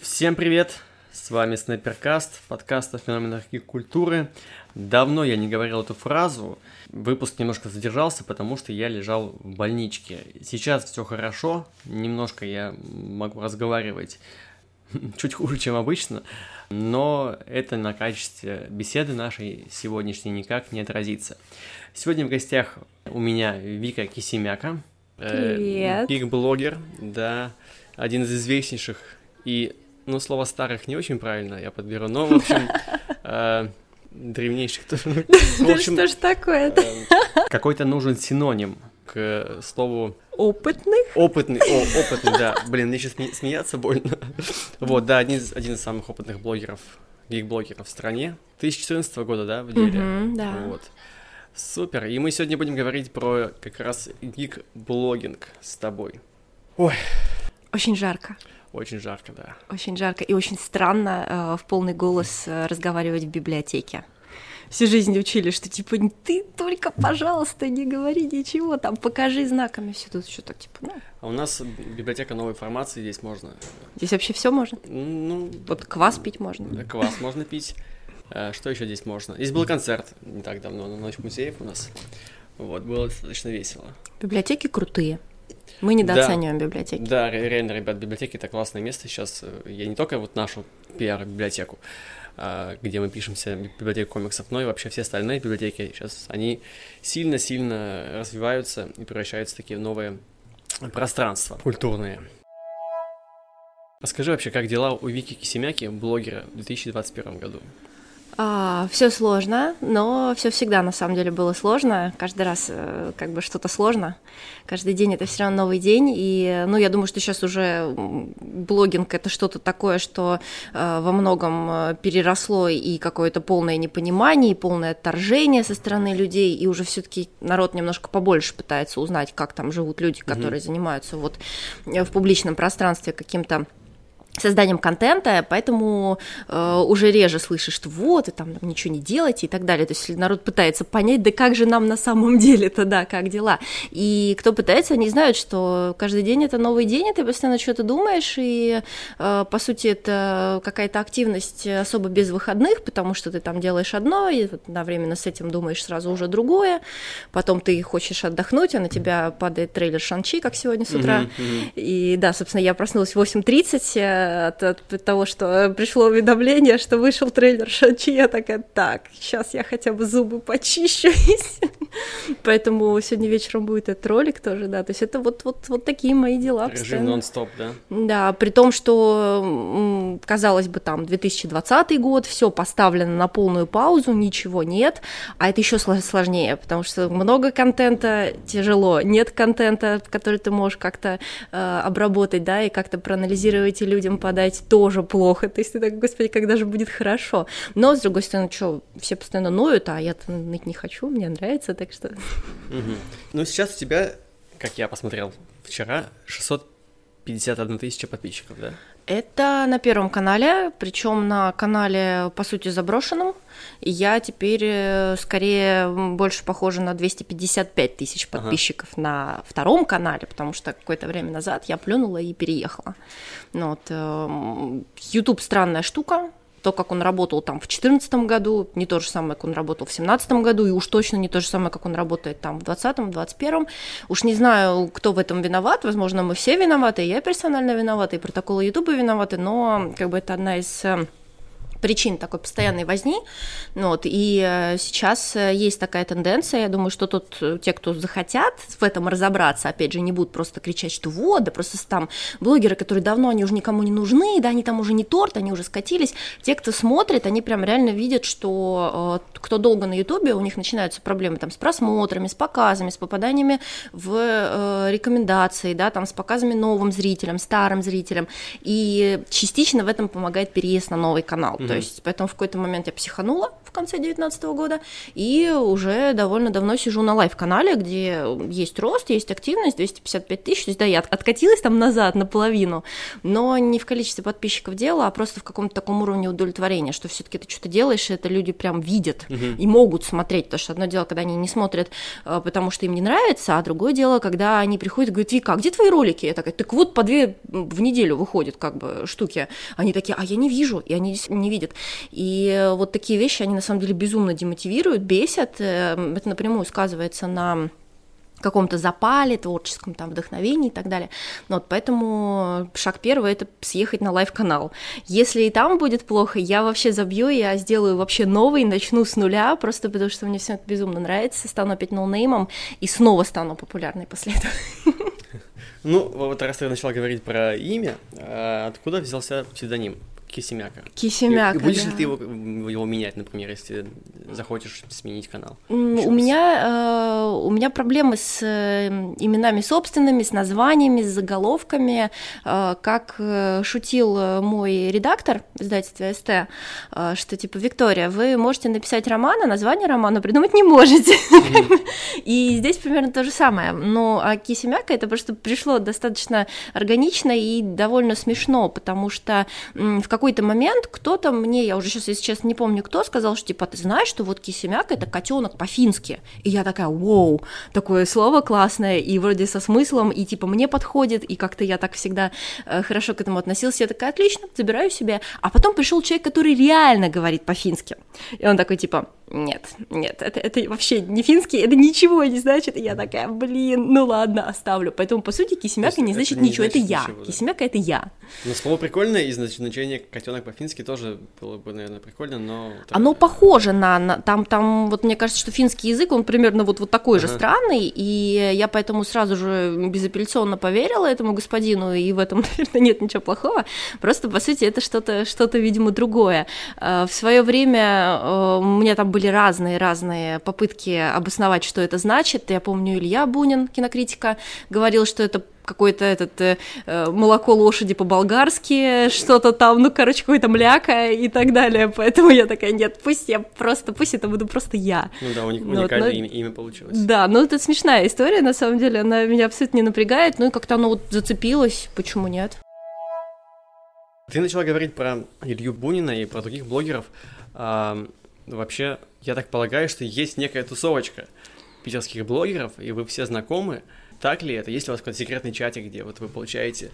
Всем привет! С вами Снайперкаст, подкаст о феноменах культуры. Давно я не говорил эту фразу. Выпуск немножко задержался, потому что я лежал в больничке. Сейчас все хорошо, немножко я могу разговаривать чуть хуже, чем обычно, но это на качестве беседы нашей сегодняшней никак не отразится. Сегодня в гостях у меня Вика Кисемяка. Привет. Э, блогер да, один из известнейших и, ну, слово старых не очень правильно я подберу, но, в общем, э, древнейших тоже. Да что ж такое-то? Э, какой-то нужен синоним к слову Опытных? Опытный, о, опытный, да. Блин, мне сейчас смеяться больно. Вот, да, один из, один из самых опытных блогеров, гик-блогеров в стране. 2014 года, да, в деле? Да. Вот. Супер. И мы сегодня будем говорить про как раз гик-блогинг с тобой. Ой. Очень жарко. Очень жарко, да. Очень жарко и очень странно э, в полный голос э, разговаривать в библиотеке всю жизнь учили, что типа ты только, пожалуйста, не говори ничего, там покажи знаками все тут еще так типа. Ну. А у нас библиотека новой информации, здесь можно. Здесь вообще все можно. Ну, вот квас пить можно. Квас можно пить. Э, что еще здесь можно? Здесь был концерт не так давно на Ночь музеев у нас. Вот, было достаточно весело. Библиотеки крутые. Мы недооцениваем да, библиотеки. Да, реально, ребят, библиотеки это классное место сейчас. Я не только вот нашу пиар-библиотеку, а, где мы пишемся, библиотека комиксов, но и вообще все остальные библиотеки сейчас, они сильно-сильно развиваются и превращаются в такие новые пространства культурные. Расскажи вообще, как дела у Вики Кисемяки, блогера, в 2021 году? А, все сложно, но все всегда на самом деле было сложно. Каждый раз э, как бы что-то сложно. Каждый день это все равно новый день. И, ну, я думаю, что сейчас уже блогинг это что-то такое, что э, во многом э, переросло и какое-то полное непонимание, и полное отторжение со стороны людей. И уже все-таки народ немножко побольше пытается узнать, как там живут люди, которые mm-hmm. занимаются вот в публичном пространстве каким-то созданием контента, поэтому э, уже реже слышишь, что вот, и там ничего не делайте и так далее. То есть народ пытается понять, да как же нам на самом деле-то, да, как дела. И кто пытается, они знают, что каждый день это новый день, и ты постоянно что-то думаешь, и э, по сути это какая-то активность особо без выходных, потому что ты там делаешь одно, и одновременно с этим думаешь сразу уже другое, потом ты хочешь отдохнуть, а на тебя падает трейлер Шанчи, как сегодня с утра. Mm-hmm. И да, собственно, я проснулась в 8.30, от, от того, что пришло уведомление, что вышел трейлер Шанчи, я такая, так, сейчас я хотя бы зубы почищу. Поэтому сегодня вечером будет этот ролик тоже, да, то есть это вот, вот, вот такие мои дела. Режим нон-стоп, да? Да, при том, что, казалось бы, там 2020 год, все поставлено на полную паузу, ничего нет, а это еще сложнее, потому что много контента тяжело, нет контента, который ты можешь как-то э, обработать, да, и как-то проанализировать и людям подать тоже плохо. То есть ты так, господи, когда же будет хорошо. Но, с другой стороны, что, все постоянно ноют, а я-то ныть не хочу, мне нравится, так что... Ну, сейчас у тебя, как я посмотрел вчера, 651 тысяча подписчиков, да? Это на первом канале, причем на канале, по сути, заброшенном. Я теперь э, скорее больше похожа на 255 тысяч подписчиков ага. на втором канале, потому что какое-то время назад я плюнула и переехала. Ну, вот, эм, YouTube странная штука, то, как он работал там в 2014 году, не то же самое, как он работал в 2017 году, и уж точно не то же самое, как он работает там в 2020, 2021. Уж не знаю, кто в этом виноват, возможно, мы все виноваты, и я персонально виновата, и протоколы Ютуба виноваты, но как бы это одна из э, причин такой постоянной возни. Ну, вот, и э, сейчас э, есть такая тенденция, я думаю, что тут э, те, кто захотят в этом разобраться, опять же, не будут просто кричать, что вот, да просто там блогеры, которые давно, они уже никому не нужны, да, они там уже не торт, они уже скатились. Те, кто смотрит, они прям реально видят, что кто долго на Ютубе, у них начинаются проблемы там с просмотрами, с показами, с попаданиями в рекомендации, да, там с показами новым зрителям, старым зрителям. И частично в этом помогает переезд на новый канал. Mm-hmm То есть, поэтому в какой-то момент я психанула в конце 2019 года, и уже довольно давно сижу на лайв-канале, где есть рост, есть активность, 255 тысяч, то есть, да, я откатилась там назад наполовину, но не в количестве подписчиков дела, а просто в каком-то таком уровне удовлетворения, что все таки ты что-то делаешь, и это люди прям видят uh-huh. и могут смотреть, потому что одно дело, когда они не смотрят, э, потому что им не нравится, а другое дело, когда они приходят и говорят, Вика, а где твои ролики? Я такая, так вот по две в неделю выходят как бы штуки. Они такие, а я не вижу, и они не видят. И вот такие вещи, они на самом деле безумно демотивируют, бесят. Э, это напрямую сказывается на каком-то запале, творческом там вдохновении и так далее. Ну вот, поэтому шаг первый это съехать на лайв-канал. Если и там будет плохо, я вообще забью, я сделаю вообще новый, начну с нуля, просто потому что мне все это безумно нравится, стану опять ноунеймом и снова стану популярной после этого. Ну, вот раз ты начала говорить про имя, а откуда взялся псевдоним? Кисемяка. Кисемяка, и, Будешь да. ли ты его, его менять, например, если захочешь сменить канал? У меня, э, у меня проблемы с э, именами собственными, с названиями, с заголовками. Э, как шутил мой редактор издательства СТ, э, что типа, Виктория, вы можете написать роман, а название романа придумать не можете. И здесь примерно то же самое. Но а Кисемяка это просто пришло достаточно органично и довольно смешно, потому что в каком какой-то момент кто-то мне, я уже сейчас, если честно, не помню кто, сказал, что типа, ты знаешь, что вот кисемяк это котенок по-фински. И я такая, вау, такое слово классное, и вроде со смыслом, и типа мне подходит, и как-то я так всегда э, хорошо к этому относилась. Я такая, отлично, забираю себе. А потом пришел человек, который реально говорит по-фински. И он такой, типа, нет, нет, это, это вообще не финский, это ничего не значит. И я такая, блин, ну ладно, оставлю. Поэтому, по сути, кисемяка не значит не ничего, значит это я. Ничего, да. Кисемяка это я. Но слово прикольное, и значение котенок по-фински тоже было бы, наверное, прикольно, но... Оно похоже на, на... Там, там, вот мне кажется, что финский язык, он примерно вот, вот такой ага. же странный, и я поэтому сразу же безапелляционно поверила этому господину, и в этом, наверное, нет ничего плохого. Просто, по сути, это что-то, что-то видимо, другое. Э, в свое время э, у меня там были разные-разные попытки обосновать, что это значит. Я помню, Илья Бунин, кинокритика, говорил, что это какое-то этот э, э, молоко лошади по-болгарски, что-то там, ну, короче, какое-то мляка и так далее. Поэтому я такая, нет, пусть я просто, пусть это буду просто я. Ну да, у них уникальное вот, но... имя, имя получилось. Да, ну это смешная история, на самом деле, она меня абсолютно не напрягает, ну и как-то оно вот зацепилось, почему нет? Ты начала говорить про Илью Бунина и про других блогеров. А, вообще, я так полагаю, что есть некая тусовочка питерских блогеров, и вы все знакомы. Так ли это? Есть ли у вас какой-то секретный чатик, где вот вы получаете,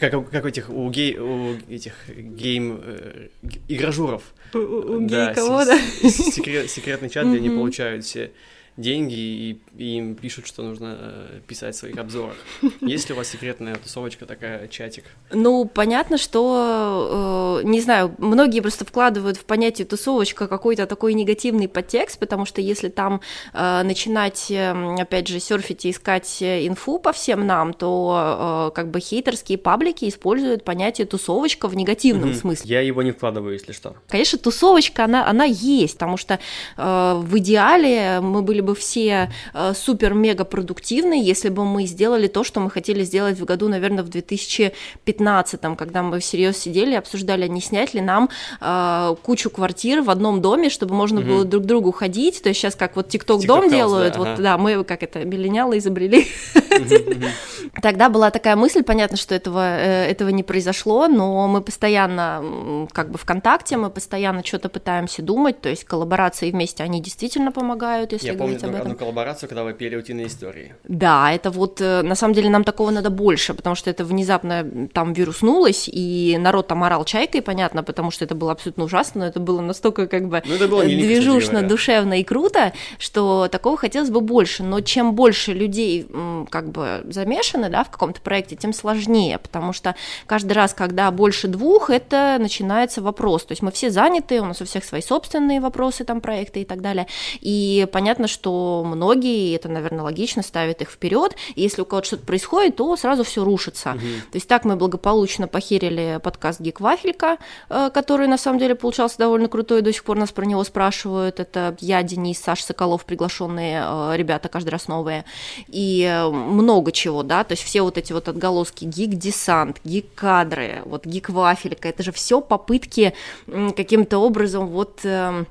как, как у этих, у, гей, у этих гейм э, игражуров? У, у да, гей кого, да? Секрет, секретный чат, где они получают все деньги и, и им пишут, что нужно э, писать в своих обзорах. Есть ли у вас секретная тусовочка такая, чатик? Ну, понятно, что, э, не знаю, многие просто вкладывают в понятие тусовочка какой-то такой негативный подтекст, потому что если там э, начинать, э, опять же, серфить и искать инфу по всем нам, то э, как бы хейтерские паблики используют понятие тусовочка в негативном угу. смысле. Я его не вкладываю, если что. Конечно, тусовочка, она, она есть, потому что э, в идеале мы были бы все э, супер-мега продуктивны, если бы мы сделали то, что мы хотели сделать в году, наверное, в 2015, когда мы всерьез сидели и обсуждали, не снять ли нам э, кучу квартир в одном доме, чтобы можно угу. было друг к другу ходить. То есть сейчас как вот ТикТок дом делают, да, вот ага. да, мы как это миллениалы изобрели. Тогда была такая мысль, понятно, что этого, э, этого не произошло, но мы постоянно как бы ВКонтакте, мы постоянно что-то пытаемся думать, то есть коллаборации вместе, они действительно помогают, если Я говорить помню об этом. одну коллаборацию, когда вы пели утиные истории. Да, это вот, э, на самом деле, нам такого надо больше, потому что это внезапно там вируснулось, и народ там орал чайкой, понятно, потому что это было абсолютно ужасно, но это было настолько как бы ну, было движушно, душевно и круто, что такого хотелось бы больше, но чем больше людей как бы замешаны, да, в каком-то проекте, тем сложнее, потому что каждый раз, когда больше двух, это начинается вопрос, то есть мы все заняты, у нас у всех свои собственные вопросы, там, проекты и так далее, и понятно, что многие, это, наверное, логично, ставят их вперед, и если у кого-то что-то происходит, то сразу все рушится. Угу. То есть так мы благополучно похерили подкаст Гик Вафелька, э, который на самом деле получался довольно крутой, до сих пор нас про него спрашивают. Это я, Денис, Саша Соколов, приглашенные э, ребята каждый раз новые. И много чего, да, то есть все вот эти вот отголоски гик-десант, гик-кадры, вот гик-вафелька, это же все попытки каким-то образом вот эм,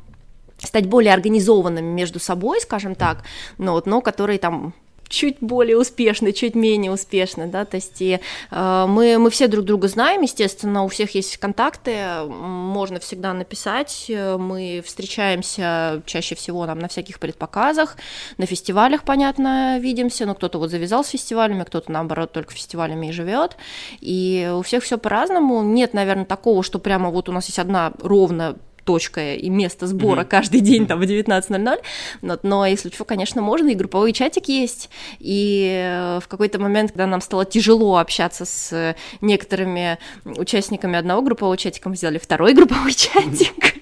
стать более организованными между собой, скажем так, но, вот, но которые там чуть более успешны, чуть менее успешны, да, то есть и, э, мы, мы все друг друга знаем, естественно, у всех есть контакты, можно всегда написать, мы встречаемся чаще всего нам на всяких предпоказах, на фестивалях, понятно, видимся, но кто-то вот завязал с фестивалями, кто-то, наоборот, только фестивалями и живет, и у всех все по-разному, нет, наверное, такого, что прямо вот у нас есть одна ровно точка и место сбора mm-hmm. каждый день там в 19.00, но, но если что, конечно, можно, и групповой чатик есть, и э, в какой-то момент, когда нам стало тяжело общаться с некоторыми участниками одного группового чатика, мы сделали второй групповой чатик,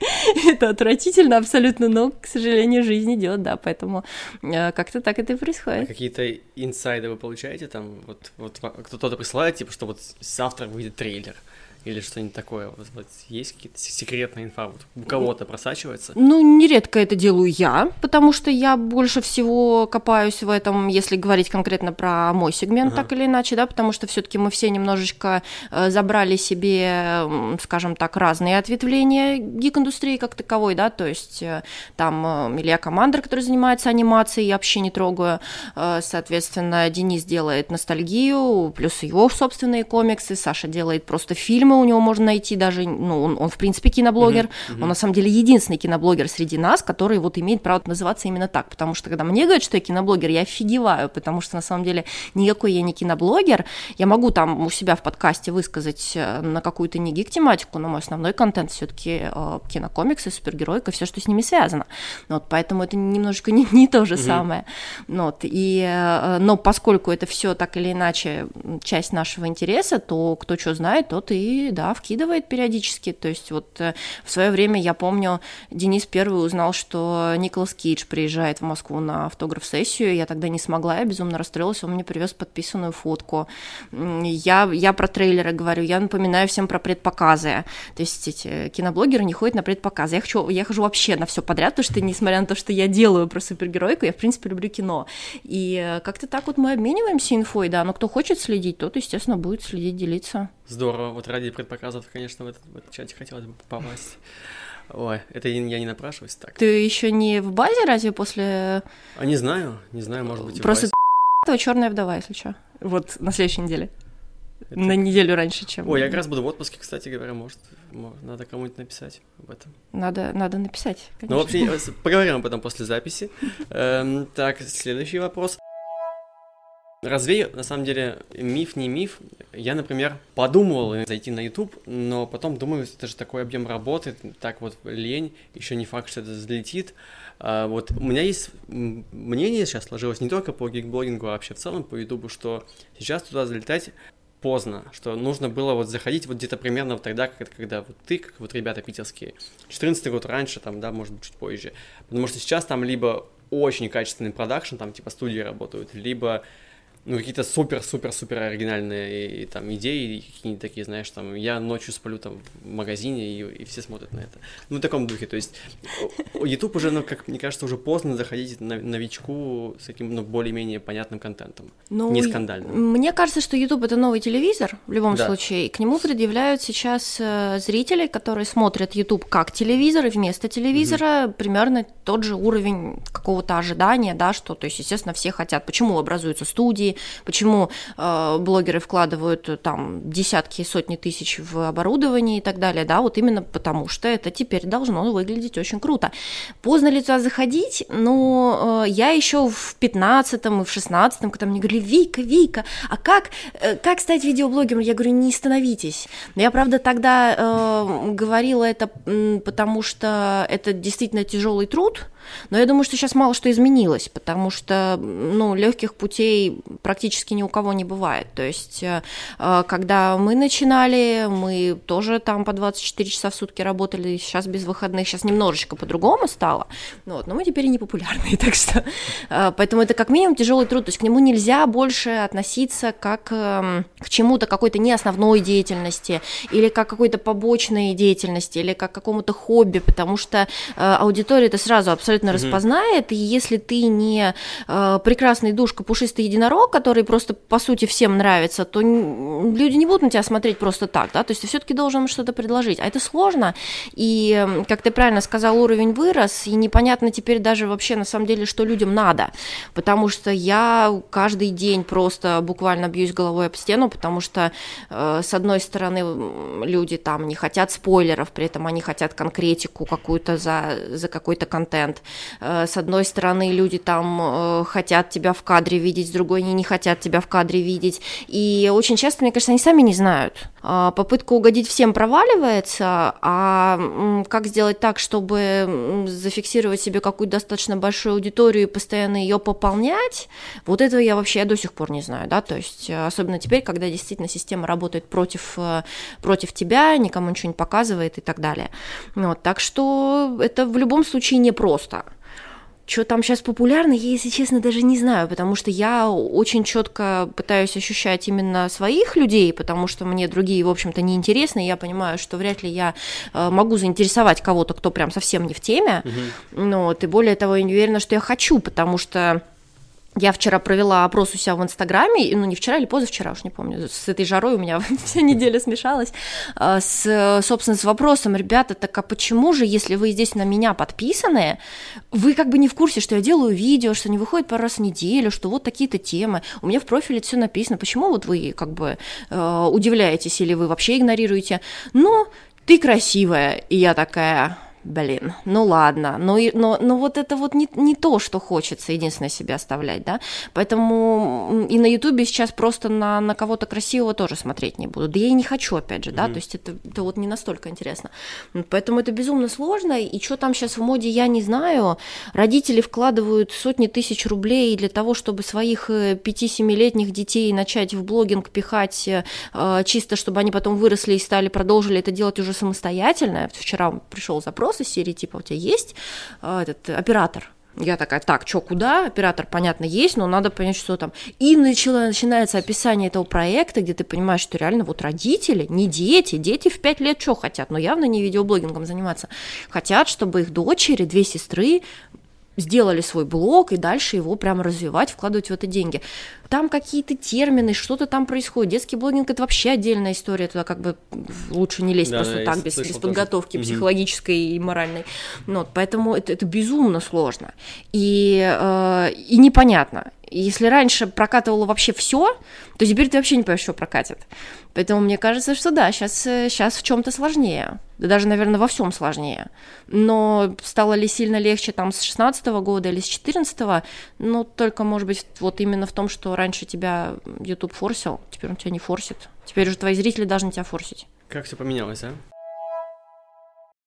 это отвратительно абсолютно, но, к сожалению, жизнь идет, да, поэтому э, как-то так это и происходит. А какие-то инсайды вы получаете там, вот, вот кто-то присылает, типа, что вот завтра выйдет трейлер, или что-нибудь такое? Вот, вот есть какие-то секретные инфа? Вот у кого-то просачивается? Ну, нередко это делаю я, потому что я больше всего копаюсь в этом, если говорить конкретно про мой сегмент, ага. так или иначе, да, потому что все-таки мы все немножечко э, забрали себе, скажем так, разные ответвления гик-индустрии как таковой, да, то есть э, там э, Илья Командер, который занимается анимацией, я вообще не трогаю, соответственно, Денис делает ностальгию, плюс его собственные комиксы, Саша делает просто фильмы, фильмы у него можно найти даже, ну, он, он в принципе киноблогер, uh-huh, uh-huh. он на самом деле единственный киноблогер среди нас, который вот имеет право называться именно так, потому что когда мне говорят, что я киноблогер, я офигеваю, потому что на самом деле никакой я не киноблогер, я могу там у себя в подкасте высказать э, на какую-то не гик-тематику, но мой основной контент все таки э, кинокомиксы, супергеройка, все, что с ними связано, вот, поэтому это немножечко не, не то же uh-huh. самое, вот, и, э, но поскольку это все так или иначе часть нашего интереса, то кто что знает, тот и да, вкидывает периодически. То есть вот э, в свое время, я помню, Денис первый узнал, что Николас Кейдж приезжает в Москву на автограф-сессию. Я тогда не смогла, я безумно расстроилась. Он мне привез подписанную фотку. Я, я про трейлеры говорю, я напоминаю всем про предпоказы. То есть эти киноблогеры не ходят на предпоказы. Я, хочу, я хожу вообще на все подряд, потому что, несмотря на то, что я делаю про супергеройку, я, в принципе, люблю кино. И э, как-то так вот мы обмениваемся инфой, да, но кто хочет следить, тот, естественно, будет следить, делиться. Здорово. Вот ради предпоказов, конечно, в этот, в этот чатик хотелось бы попасть. Ой, это я не напрашиваюсь так. Ты еще не в базе разве после... А не знаю, не знаю, может быть, Просто твоя черная вдова, если что. Вот на следующей неделе. Это... На неделю раньше, чем... Ой, я как раз буду в отпуске, кстати говоря, может, надо кому-нибудь написать об этом. Надо, надо написать, конечно. Ну, вообще, поговорим об этом после записи. Эм, так, следующий вопрос. Развею, на самом деле, миф не миф. Я, например, подумывал зайти на YouTube, но потом думаю, это же такой объем работы, так вот лень, еще не факт, что это взлетит. А, вот у меня есть мнение сейчас сложилось не только по гигблогингу, а вообще в целом по YouTube, что сейчас туда залетать поздно, что нужно было вот заходить вот где-то примерно вот тогда, как, когда вот ты, как вот ребята питерские, 14 год раньше, там, да, может быть, чуть позже, потому что сейчас там либо очень качественный продакшн, там, типа, студии работают, либо ну, какие-то супер-супер-супер оригинальные и, и, там идеи, какие-нибудь такие, знаешь, там, я ночью сплю там в магазине, и, и все смотрят на это. Ну, в таком духе, то есть YouTube уже, ну, как мне кажется, уже поздно заходить на новичку с таким, ну, более-менее понятным контентом, ну, не скандальным. Мне кажется, что YouTube — это новый телевизор, в любом да. случае, и к нему предъявляют сейчас э, зрителей, которые смотрят YouTube как телевизор, и вместо телевизора угу. примерно тот же уровень какого-то ожидания, да, что, то есть, естественно, все хотят, почему образуются студии, почему э, блогеры вкладывают э, там десятки и сотни тысяч в оборудование и так далее, да, вот именно потому что это теперь должно выглядеть очень круто. Поздно ли туда заходить? Ну, э, я еще в 15-м и в 16-м, когда мне говорили, Вика, Вика, а как, э, как стать видеоблогером? Я говорю, не становитесь. Но я, правда, тогда э, говорила это, потому что это действительно тяжелый труд, но я думаю, что сейчас мало что изменилось, потому что ну, легких путей практически ни у кого не бывает. То есть, э, э, когда мы начинали, мы тоже там по 24 часа в сутки работали, сейчас без выходных, сейчас немножечко по-другому стало, вот, но мы теперь не популярные, так что, э, поэтому это как минимум тяжелый труд, то есть к нему нельзя больше относиться как к чему-то, какой-то не основной деятельности, или как какой-то побочной деятельности, или как какому-то хобби, потому что аудитория это сразу абсолютно абсолютно mm-hmm. распознает, и если ты не э, прекрасный душка, пушистый единорог, который просто, по сути, всем нравится, то люди не будут на тебя смотреть просто так, да, то есть ты все-таки должен что-то предложить, а это сложно, и, как ты правильно сказал, уровень вырос, и непонятно теперь даже вообще, на самом деле, что людям надо, потому что я каждый день просто буквально бьюсь головой об стену, потому что, э, с одной стороны, люди там не хотят спойлеров, при этом они хотят конкретику какую-то за, за какой-то контент. Э, с одной стороны, люди там э, хотят тебя в кадре видеть, с другой они не хотят тебя в кадре видеть. И очень часто, мне кажется, они сами не знают. Э, попытка угодить всем проваливается, а как сделать так, чтобы зафиксировать себе какую-то достаточно большую аудиторию и постоянно ее пополнять, вот этого я вообще до сих пор не знаю, да, то есть особенно теперь, когда действительно система работает против, против тебя, никому ничего не показывает и так далее. Вот, так что это в любом случае непросто. Что там сейчас популярно, я, если честно, даже не знаю, потому что я очень четко пытаюсь ощущать именно своих людей, потому что мне другие, в общем-то, не интересны, я понимаю, что вряд ли я э, могу заинтересовать кого-то, кто прям совсем не в теме, угу. вот, и более того, я не уверена, что я хочу, потому что я вчера провела опрос у себя в Инстаграме, ну не вчера или позавчера, уж не помню, с этой жарой у меня вся неделя смешалась, а, с, собственно, с вопросом, ребята, так а почему же, если вы здесь на меня подписаны, вы как бы не в курсе, что я делаю видео, что не выходит пару раз в неделю, что вот такие-то темы, у меня в профиле все написано, почему вот вы как бы э, удивляетесь или вы вообще игнорируете? Ну, ты красивая, и я такая, блин, ну ладно, но, но, но вот это вот не, не то, что хочется единственное себе оставлять, да, поэтому и на ютубе сейчас просто на, на кого-то красивого тоже смотреть не буду, да я и не хочу, опять же, да, mm-hmm. то есть это, это вот не настолько интересно, поэтому это безумно сложно, и что там сейчас в моде, я не знаю, родители вкладывают сотни тысяч рублей для того, чтобы своих 5-7-летних э, детей начать в блогинг пихать, э, чисто чтобы они потом выросли и стали, продолжили это делать уже самостоятельно, вчера пришел запрос, вопрос из серии, типа, у тебя есть э, этот оператор? Я такая, так, что, куда? Оператор, понятно, есть, но надо понять, что там. И начало, начинается описание этого проекта, где ты понимаешь, что реально вот родители, не дети, дети в пять лет что хотят, но явно не видеоблогингом заниматься, хотят, чтобы их дочери, две сестры сделали свой блог и дальше его прямо развивать, вкладывать в это деньги. Там какие-то термины, что-то там происходит. Детский блогинг это вообще отдельная история, туда как бы лучше не лезть да, просто да, так, без, без подготовки тоже. психологической и моральной. Ну, вот, поэтому это, это безумно сложно. И, э, и непонятно. Если раньше прокатывало вообще все, то теперь ты вообще не понимаешь, что прокатит. Поэтому мне кажется, что да, сейчас, сейчас в чем-то сложнее. Да даже, наверное, во всем сложнее. Но стало ли сильно легче там с 16 года или с 14 ну, только, может быть, вот именно в том, что раньше тебя YouTube форсил, теперь он тебя не форсит. Теперь уже твои зрители должны тебя форсить. Как все поменялось, а?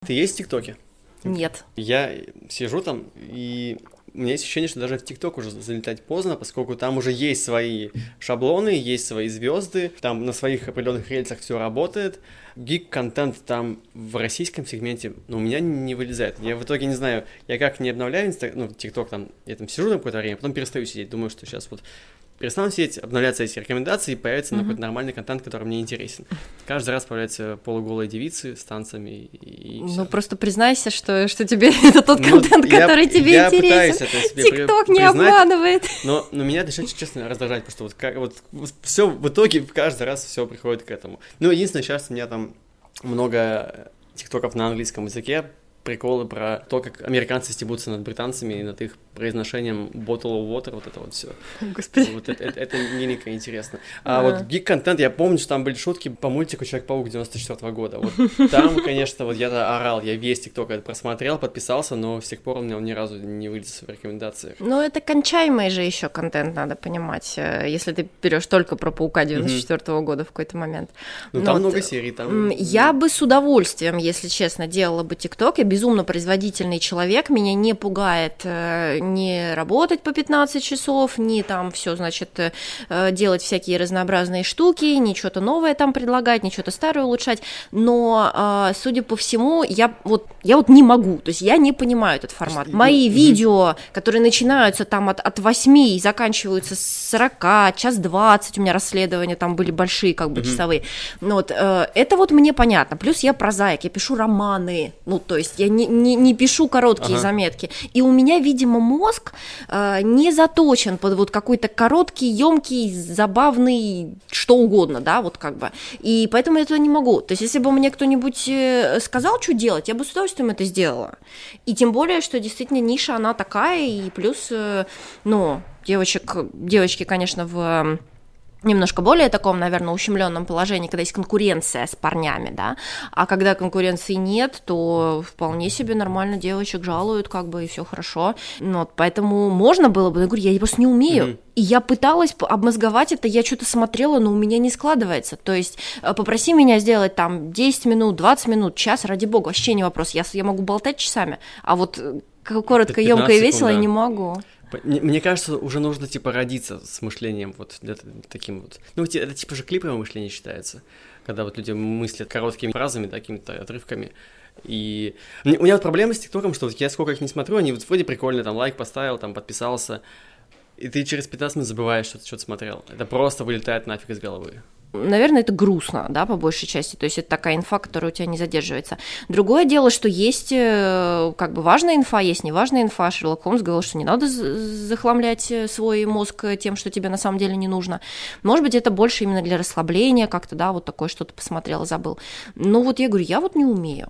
Ты есть в ТикТоке? Нет. Я сижу там, и у меня есть ощущение, что даже в ТикТок уже залетать поздно, поскольку там уже есть свои шаблоны, есть свои звезды, там на своих определенных рельсах все работает. Гик-контент там в российском сегменте, ну, у меня не вылезает. Я в итоге не знаю, я как не обновляю инста... ну, ТикТок там, я там сижу на какое-то время, потом перестаю сидеть, думаю, что сейчас вот перестанут сидеть, обновляться эти рекомендации, и появится mm-hmm. какой-то нормальный контент, который мне интересен. Каждый раз появляются полуголые девицы с танцами и, и Ну, просто признайся, что, что тебе это тот ну, контент, я, который тебе я интересен. ТикТок не обманывает. Но, но меня начинает, честно, раздражать, потому что вот, как, вот все в итоге каждый раз все приходит к этому. Ну, единственное, сейчас у меня там много тиктоков на английском языке, приколы про то, как американцы стебутся над британцами и над их произношением bottle of water, вот это вот все. Господи. Вот это, это, это миленько интересно. А да. вот гик-контент, я помню, что там были шутки по мультику Человек-паук 94 -го года. Вот там, конечно, вот я орал, я весь тикток это просмотрел, подписался, но с тех пор у меня он ни разу не вылез в рекомендациях. Ну, это кончаемый же еще контент, надо понимать, э, если ты берешь только про Паука 94 -го года в какой-то момент. Ну, там вот. много серий, там... Я бы с удовольствием, если честно, делала бы тикток, я безумно производительный человек, меня не пугает э, не работать по 15 часов, не там все, значит, э, делать всякие разнообразные штуки, не что-то новое там предлагать, не что-то старое улучшать, но, э, судя по всему, я вот, я вот не могу, то есть я не понимаю этот формат. Мои видео, которые начинаются там от, от 8 и заканчиваются с 40, час 20, у меня расследования там были большие, как бы, часовые, ну вот, э, это вот мне понятно, плюс я прозаик, я пишу романы, ну, то есть я я не, не, не пишу короткие ага. заметки. И у меня, видимо, мозг э, не заточен под вот какой-то короткий, емкий, забавный, что угодно, да, вот как бы. И поэтому я этого не могу. То есть, если бы мне кто-нибудь э, сказал, что делать, я бы с удовольствием это сделала. И тем более, что действительно ниша, она такая, и плюс, э, ну, девочек, девочки, конечно, в немножко более таком, наверное, ущемленном положении, когда есть конкуренция с парнями, да, а когда конкуренции нет, то вполне себе нормально девочек жалуют, как бы, и все хорошо. Ну, вот, поэтому можно было бы, я говорю, я просто не умею. Mm-hmm. И я пыталась обмозговать это, я что-то смотрела, но у меня не складывается. То есть э, попроси меня сделать там 10 минут, 20 минут, час, ради бога, вообще не вопрос. Я, я могу болтать часами, а вот э, коротко, емко и весело да. я не могу. Мне кажется, уже нужно, типа, родиться с мышлением вот таким вот. Ну, это, типа же клиповое мышление считается, когда вот люди мыслят короткими фразами, какими-то отрывками. И у меня вот проблема с ТикТоком, что вот я сколько их не смотрю, они вот вроде прикольно, там лайк поставил, там подписался, и ты через 15 минут забываешь, что ты что-то смотрел. Это просто вылетает нафиг из головы наверное, это грустно, да, по большей части, то есть это такая инфа, которая у тебя не задерживается. Другое дело, что есть э, как бы важная инфа, есть неважная инфа. Шерлок Холмс говорил, что не надо захламлять э, свой мозг тем, что тебе на самом деле не нужно. Может быть, это больше именно для расслабления как-то, да, вот такое что-то посмотрел, забыл. Ну вот я говорю, я вот не умею.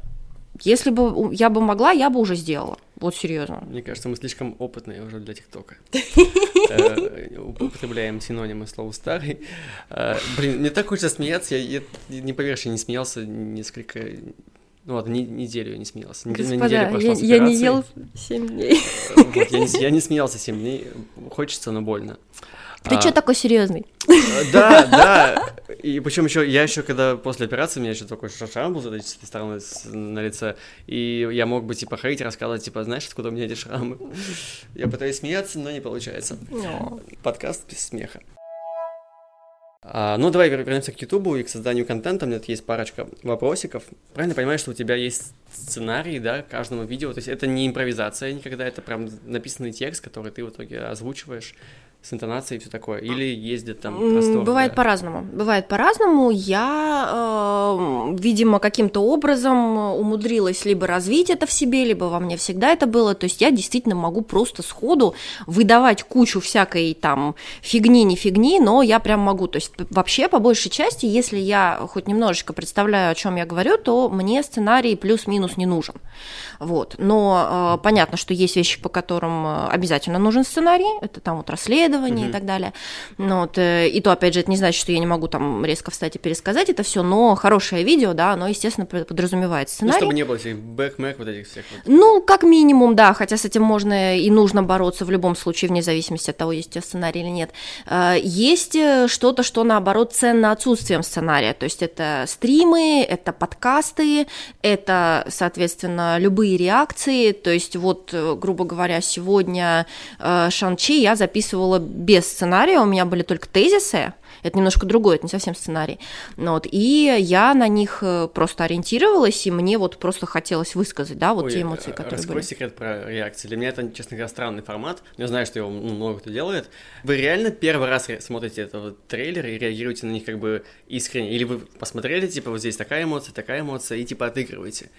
Если бы я бы могла, я бы уже сделала. Вот серьезно. Мне кажется, мы слишком опытные уже для ТикТока. Э, употребляем синонимы слова старый. Э, блин, мне так хочется смеяться. Я не поверишь, я не смеялся несколько ну ладно, не, неделю я не смеялся. Господа, я, я не ел 7 дней. Вот, я, не, я не смеялся 7 дней. Хочется, но больно. Ты а, что такой серьезный? Да, да. И причем еще я еще когда после операции у меня еще такой шрам был с этой стороны на лице, и я мог бы типа ходить рассказывать типа знаешь откуда у меня эти шрамы. Я пытаюсь смеяться, но не получается. Подкаст без смеха. А, ну, давай вернемся к Ютубу и к созданию контента. У меня тут есть парочка вопросиков. Правильно понимаю, что у тебя есть сценарий, да, к каждому видео? То есть это не импровизация никогда, это прям написанный текст, который ты в итоге озвучиваешь с интонацией и все такое? Или ездит там простор? Бывает да? по-разному. Бывает по-разному. Я, э, видимо, каким-то образом умудрилась либо развить это в себе, либо во мне всегда это было. То есть я действительно могу просто сходу выдавать кучу всякой там фигни, не фигни, но я прям могу. То есть вообще, по большей части, если я хоть немножечко представляю, о чем я говорю, то мне сценарий плюс-минус не нужен. Вот. Но э, понятно, что есть вещи, по которым э, обязательно нужен сценарий. Это там вот расследование mm-hmm. и так далее. Ну, вот, э, и то, опять же, это не значит, что я не могу там резко встать и пересказать это все, но хорошее видео, да, оно, естественно, подразумевает сценарий. Ну, чтобы не было всех бэк-мэк вот этих всех. Вот. Ну, как минимум, да, хотя с этим можно и нужно бороться в любом случае, вне зависимости от того, есть у тебя сценарий или нет. Э, есть э, что-то, что, наоборот, ценно отсутствием сценария, то есть это стримы, это подкасты, это, соответственно, любые реакции, то есть вот, э, грубо говоря, сегодня Шанчи я записывала без сценария, у меня были только тезисы, это немножко другое, это не совсем сценарий. Ну вот, и я на них э, просто ориентировалась, и мне вот просто хотелось высказать, да, вот Ой, те эмоции, которые раскрой были. секрет про реакции. Для меня это, честно говоря, странный формат. Я знаю, что его ну, много кто делает. Вы реально первый раз смотрите этот трейлер и реагируете на них как бы искренне? Или вы посмотрели, типа, вот здесь такая эмоция, такая эмоция, и типа отыгрываете?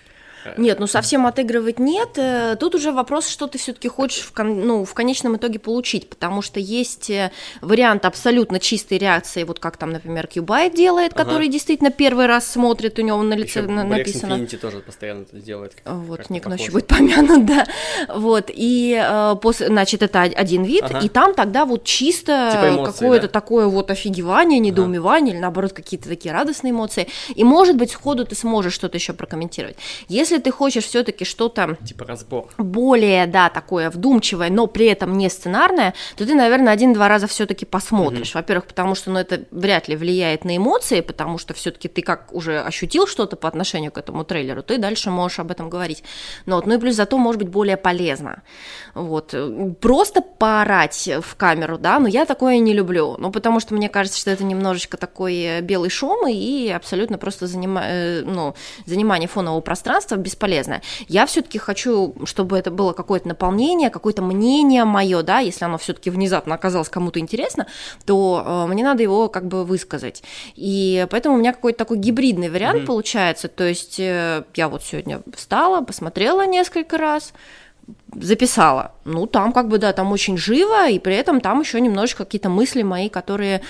Нет, ну совсем отыгрывать нет. Э, тут уже вопрос, что ты все-таки хочешь в, кон- ну, в конечном итоге получить, потому что есть э, вариант абсолютно чистой реакции, вот как там, например, Кьюбайт делает, ага. который действительно первый раз смотрит, у него на лице Еще на- написано. Infinity тоже постоянно это делает. Как, вот, как Ник ночью будет помянут, да. Вот, и, э, после, значит, это один вид, ага. и там тогда вот чисто типа какое-то да? такое вот офигевание, недоумевание, ага. или наоборот какие-то такие радостные эмоции. И, может быть, сходу ты сможешь что-то еще прокомментировать. Если если ты хочешь все-таки что-то типа разбор более, да, такое вдумчивое, но при этом не сценарное, то ты, наверное, один-два раза все-таки посмотришь. Mm-hmm. Во-первых, потому что, ну, это вряд ли влияет на эмоции, потому что все-таки ты как уже ощутил что-то по отношению к этому трейлеру, ты дальше можешь об этом говорить. Но вот, ну и плюс зато может быть более полезно. Вот просто поорать в камеру, да, но я такое не люблю, ну потому что мне кажется, что это немножечко такой белый шум и абсолютно просто занима... Э, ну, занимание фонового пространства бесполезное. Я все-таки хочу, чтобы это было какое-то наполнение, какое-то мнение мое, да, если оно все-таки внезапно оказалось кому-то интересно, то э, мне надо его как бы высказать. И поэтому у меня какой-то такой гибридный вариант mm-hmm. получается. То есть э, я вот сегодня встала, посмотрела несколько раз, записала. Ну, там как бы, да, там очень живо, и при этом там еще немножечко какие-то мысли мои, которые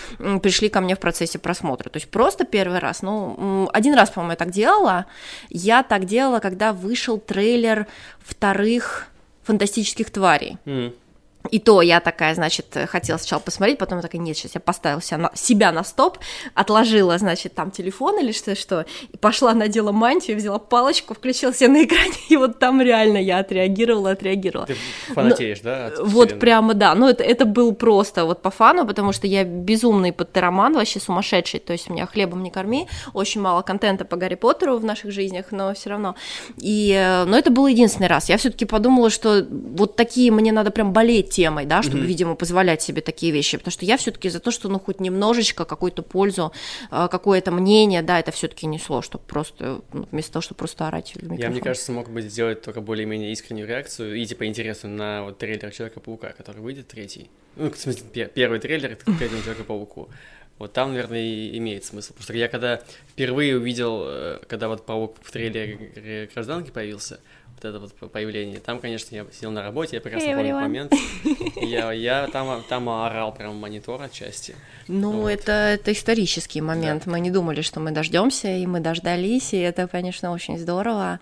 пришли ко мне в процессе просмотра. То есть просто первый раз, ну, один раз, по-моему, я так делала. Я так делала, когда вышел трейлер вторых фантастических тварей. Mm. И то я такая, значит, хотела сначала посмотреть, потом такая, нет, сейчас я поставила себя на, себя на стоп, отложила, значит, там телефон или что что, и пошла, надела мантию, взяла палочку, включила себя на экране, и вот там реально я отреагировала, отреагировала. Ты фанатеешь, Но, да? Вот прямо, да, ну это, это был просто вот по фану, потому что я безумный подтероман, вообще сумасшедший, то есть меня хлебом не корми, очень мало контента по Гарри Поттеру в наших жизнях, но все равно. И, э, но это был единственный раз. Я все-таки подумала, что вот такие мне надо прям болеть темой, да, чтобы, mm-hmm. видимо, позволять себе такие вещи, потому что я все-таки за то, что, ну, хоть немножечко какую-то пользу, э, какое-то мнение, да, это все-таки несло, чтобы просто, ну, вместо того, чтобы просто орать в микрофон. Я, мне кажется, мог бы сделать только более-менее искреннюю реакцию и, типа, интересную на вот трейлер Человека-паука, который выйдет третий. Ну, в смысле, первый трейлер к третьему Человеку-пауку. Вот там, наверное, и имеет смысл. Потому что я когда впервые увидел, э, когда вот паук в трейлере гражданки появился, вот это вот появление. Там, конечно, я сидел на работе, я прекрасно hey, помню момент. Я, я там, там орал прям монитор отчасти. Ну, вот. это, это исторический момент. Да. Мы не думали, что мы дождемся, и мы дождались, и это, конечно, очень здорово.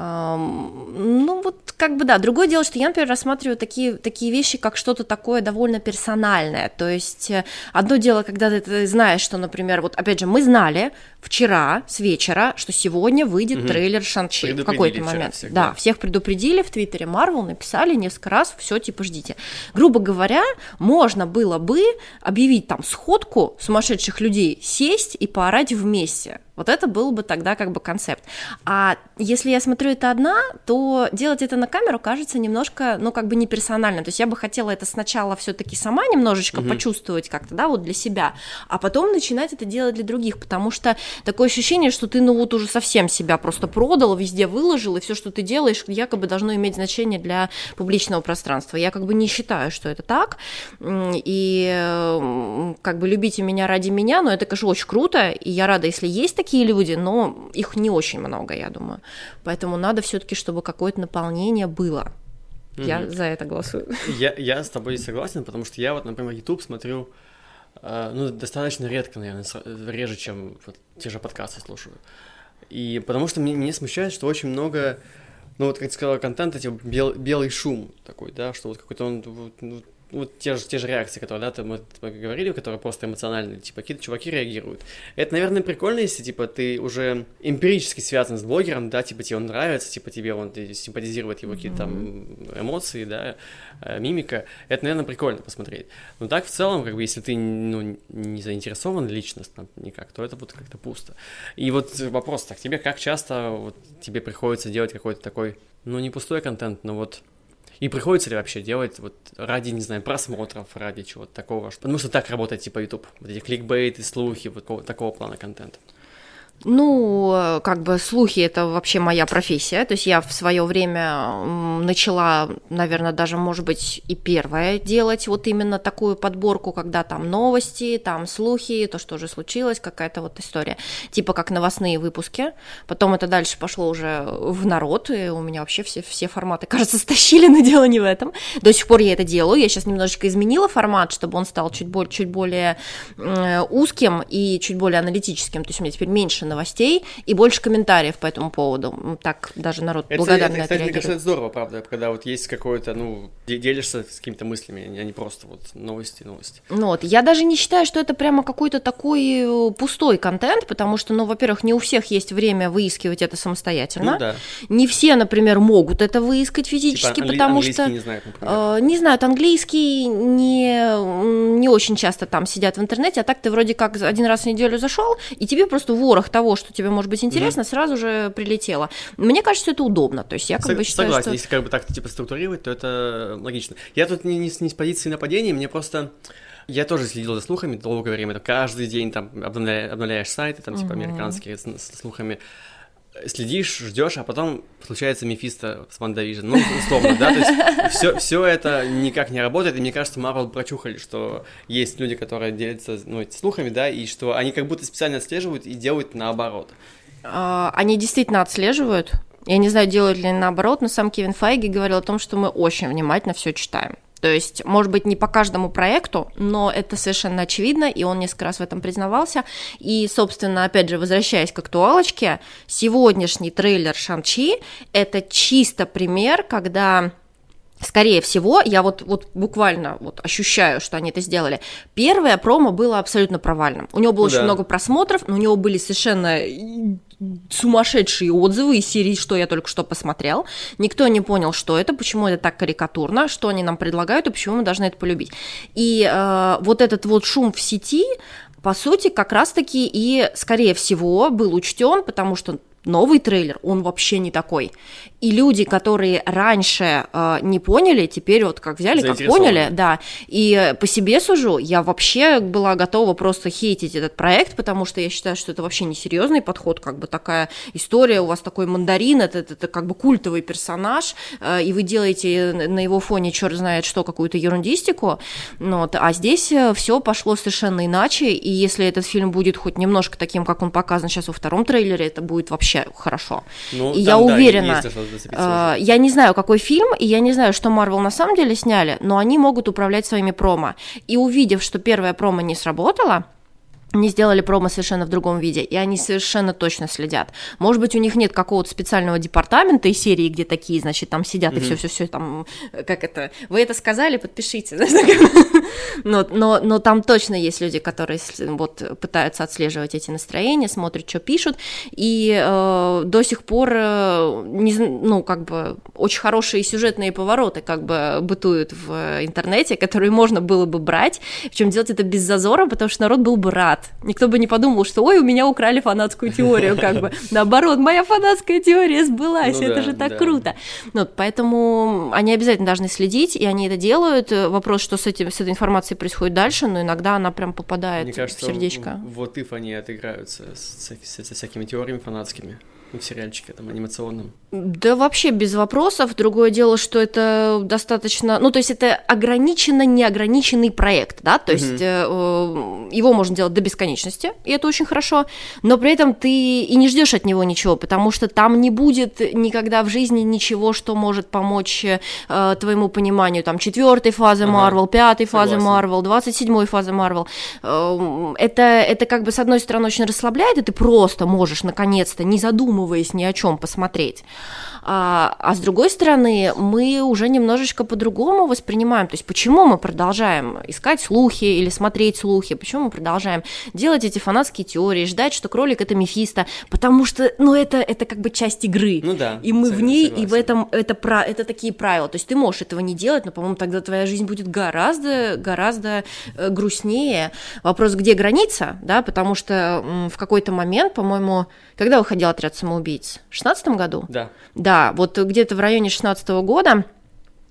Ну, вот как бы да. Другое дело, что я, например, рассматриваю такие, такие вещи, как что-то такое довольно персональное. То есть э, одно дело, когда ты, ты знаешь, что, например, вот опять же, мы знали вчера с вечера, что сегодня выйдет угу. трейлер Шанчи в какой-то момент. Всех, да. да, всех предупредили в Твиттере Марвел, написали несколько раз, все типа ждите. Грубо говоря, можно было бы объявить там сходку сумасшедших людей, сесть и поорать вместе вот это был бы тогда как бы концепт. А если я смотрю это одна, то делать это на камеру кажется немножко, ну, как бы не персонально. То есть я бы хотела это сначала все-таки сама немножечко угу. почувствовать как-то, да, вот для себя, а потом начинать это делать для других, потому что такое ощущение, что ты, ну, вот уже совсем себя просто продал, везде выложил, и все, что ты делаешь, якобы должно иметь значение для публичного пространства. Я как бы не считаю, что это так, и как бы любите меня ради меня, но это, конечно, очень круто, и я рада, если есть такие такие люди, но их не очень много, я думаю. Поэтому надо все-таки, чтобы какое-то наполнение было. Я mm-hmm. за это голосую. Я, я с тобой согласен, потому что я вот, например, YouTube смотрю, э, ну, достаточно редко, наверное, реже, чем вот, те же подкасты слушаю. И потому что меня, меня смущает, что очень много, ну, вот, как ты сказала, контента, типа, бел, белый шум такой, да, что вот какой-то он, вот, ну, вот те же, те же реакции, которые, да, мы, мы говорили, которые просто эмоциональные, типа, какие-то чуваки реагируют. Это, наверное, прикольно, если, типа, ты уже эмпирически связан с блогером, да, типа, тебе он нравится, типа, тебе он симпатизирует его какие-то там эмоции, да, э, мимика. Это, наверное, прикольно посмотреть. Но так, в целом, как бы, если ты, ну, не заинтересован личностно никак, то это вот как-то пусто. И вот вопрос так, тебе как часто вот тебе приходится делать какой-то такой, ну, не пустой контент, но вот и приходится ли вообще делать вот ради, не знаю, просмотров, ради чего-то такого? Потому что так работает типа YouTube. Вот эти кликбейты, слухи, вот такого плана контента. Ну, как бы слухи это вообще моя профессия. То есть я в свое время начала, наверное, даже, может быть, и первое делать вот именно такую подборку, когда там новости, там слухи, то, что уже случилось, какая-то вот история. Типа как новостные выпуски. Потом это дальше пошло уже в народ, и у меня вообще все, все форматы, кажется, стащили, но дело не в этом. До сих пор я это делаю. Я сейчас немножечко изменила формат, чтобы он стал чуть более, чуть более узким и чуть более аналитическим. То есть у меня теперь меньше новостей и больше комментариев по этому поводу. Так даже народ это, благодарно это, кстати, мне кажется, это здорово, правда, когда вот есть какое-то, ну, делишься с какими-то мыслями, а не просто вот новости, новости. Ну вот, я даже не считаю, что это прямо какой-то такой э, пустой контент, потому что, ну, во-первых, не у всех есть время выискивать это самостоятельно. Ну, да. Не все, например, могут это выискать физически, типа, англи- потому что... не знают, например. Э, не знают английский, не, не очень часто там сидят в интернете, а так ты вроде как один раз в неделю зашел, и тебе просто ворох того, что тебе может быть интересно, mm-hmm. сразу же прилетело. Мне кажется, это удобно. То есть я как Сог- бы считаю, Согласен, что... если как бы так типа структурировать, то это логично. Я тут не, не, не с позиции нападения, мне просто... Я тоже следил за слухами долгое время, каждый день там обновляешь, обновляешь сайты, там, типа, mm-hmm. американские с, с слухами. Следишь, ждешь, а потом случается Мефисто с Ванда ну, условно, да, то есть все, все это никак не работает, и мне кажется, Марвел прочухали, что есть люди, которые делятся, ну, слухами, да, и что они как будто специально отслеживают и делают наоборот. А, они действительно отслеживают, я не знаю, делают ли наоборот, но сам Кевин Файги говорил о том, что мы очень внимательно все читаем. То есть, может быть, не по каждому проекту, но это совершенно очевидно, и он несколько раз в этом признавался. И, собственно, опять же, возвращаясь к актуалочке, сегодняшний трейлер Шанчи – это чисто пример, когда Скорее всего, я вот, вот буквально вот ощущаю, что они это сделали. Первое промо было абсолютно провальным. У него было да. очень много просмотров, но у него были совершенно сумасшедшие отзывы из серии «Что я только что посмотрел». Никто не понял, что это, почему это так карикатурно, что они нам предлагают и почему мы должны это полюбить. И э, вот этот вот шум в сети, по сути, как раз-таки и, скорее всего, был учтен, потому что новый трейлер, он вообще не такой. И люди, которые раньше э, не поняли, теперь вот как взяли, как поняли, да. И по себе сужу, я вообще была готова просто хейтить этот проект, потому что я считаю, что это вообще несерьезный подход, как бы такая история, у вас такой мандарин, это, это, это как бы культовый персонаж, э, и вы делаете на его фоне черт знает что, какую-то ерундистику, ну вот, а здесь э, все пошло совершенно иначе, и если этот фильм будет хоть немножко таким, как он показан сейчас во втором трейлере, это будет вообще хорошо. Ну, и там, я уверена, да, а, я не знаю, какой фильм, и я не знаю, что Марвел на самом деле сняли, но они могут управлять своими промо. И увидев, что первая промо не сработала, не сделали промо совершенно в другом виде, и они совершенно точно следят. Может быть, у них нет какого-то специального департамента и серии, где такие, значит, там сидят mm-hmm. и все-все-все там, как это, вы это сказали, подпишите. но, но, но там точно есть люди, которые вот пытаются отслеживать эти настроения, смотрят, что пишут, и э, до сих пор, э, не, ну, как бы, очень хорошие сюжетные повороты как бы бытуют в интернете, которые можно было бы брать, причем делать это без зазора, потому что народ был бы рад фанат. Никто бы не подумал, что ой, у меня украли фанатскую теорию, как бы. Наоборот, моя фанатская теория сбылась, ну, это да, же так да. круто. Ну, поэтому они обязательно должны следить, и они это делают. Вопрос, что с, этим, с этой информацией происходит дальше, но иногда она прям попадает Мне кажется, в сердечко. Вот if они отыграются со всякими теориями фанатскими в сериальчике там анимационном? Да вообще без вопросов. Другое дело, что это достаточно, ну то есть это ограниченно неограниченный проект, да, то есть э, его можно делать до бесконечности, и это очень хорошо, но при этом ты и не ждешь от него ничего, потому что там не будет никогда в жизни ничего, что может помочь э, твоему пониманию, там четвертой фазы Марвел, ага. пятой фазы Марвел, двадцать седьмой фазы Марвел. Э, это это как бы с одной стороны очень расслабляет, и ты просто можешь наконец-то не задумываться задумываясь ни о чем, посмотреть. А, а с другой стороны, мы уже немножечко по-другому воспринимаем. То есть почему мы продолжаем искать слухи или смотреть слухи, почему мы продолжаем делать эти фанатские теории, ждать, что кролик это Мефисто, потому что, ну, это, это как бы часть игры. Ну да. И мы в ней, согласен. и в этом, это, про, это такие правила. То есть ты можешь этого не делать, но, по-моему, тогда твоя жизнь будет гораздо, гораздо э, грустнее. Вопрос, где граница, да, потому что в какой-то момент, по-моему, когда выходил отряд самоубийц? В 16 году? Да. Да, вот где-то в районе 16 года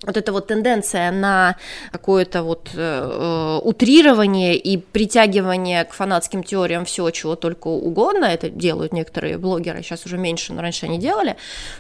вот эта вот тенденция на какое-то вот э, э, утрирование и притягивание к фанатским теориям всего, чего только угодно, это делают некоторые блогеры, сейчас уже меньше, но раньше они делали,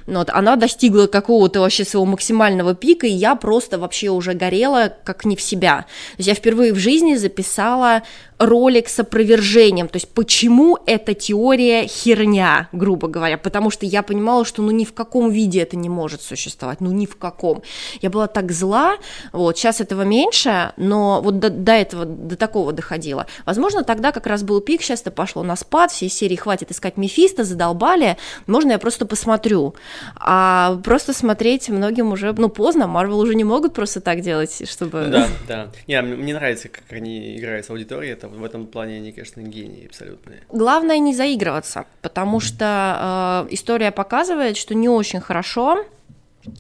но вот она достигла какого-то вообще своего максимального пика, и я просто вообще уже горела как не в себя. То есть я впервые в жизни записала ролик с опровержением, то есть почему эта теория херня, грубо говоря, потому что я понимала, что ну ни в каком виде это не может существовать, ну ни в каком. Я была так зла, вот, сейчас этого меньше, но вот до, до этого, до такого доходило. Возможно, тогда как раз был пик, сейчас это пошло на спад, все серии хватит искать Мефисто, задолбали, можно я просто посмотрю, а просто смотреть многим уже, ну поздно, Марвел уже не могут просто так делать, чтобы... Да, да. Не, мне нравится, как они играют с аудиторией, это в этом плане они, конечно, гении абсолютные. Главное не заигрываться, потому что э, история показывает, что не очень хорошо,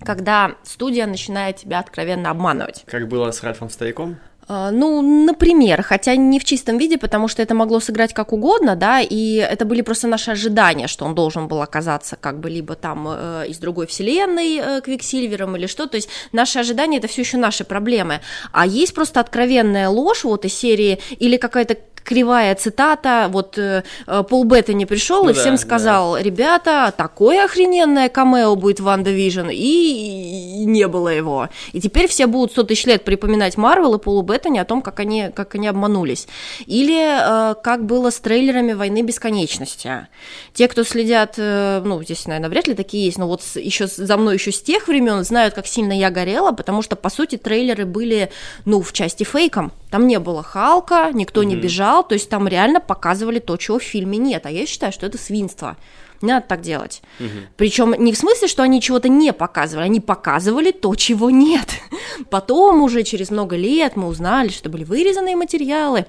когда студия начинает тебя откровенно обманывать. Как было с Ральфом Стояком? А, ну, например, хотя не в чистом виде, потому что это могло сыграть как угодно, да, и это были просто наши ожидания, что он должен был оказаться как бы либо там э, из другой вселенной э, Квиксильвером или что, то есть наши ожидания это все еще наши проблемы, а есть просто откровенная ложь вот из серии или какая-то кривая цитата, вот э, э Пол Беттани пришел ну, и да, всем сказал, да. ребята, такое охрененное камео будет в ВандаВижн, и не было его. И теперь все будут 100 тысяч лет припоминать Марвел и Полу Беттани о том, как они, как они обманулись. Или э, как было с трейлерами «Войны бесконечности». Те, кто следят, э, ну, здесь, наверное, вряд ли такие есть, но вот еще за мной еще с тех времен знают, как сильно я горела, потому что, по сути, трейлеры были, ну, в части фейком. Там не было Халка, никто mm-hmm. не бежал, то есть там реально показывали то, чего в фильме нет. А я считаю, что это свинство. Не надо так делать. Угу. Причем не в смысле, что они чего-то не показывали, они показывали то, чего нет. Потом уже через много лет мы узнали, что были вырезанные материалы.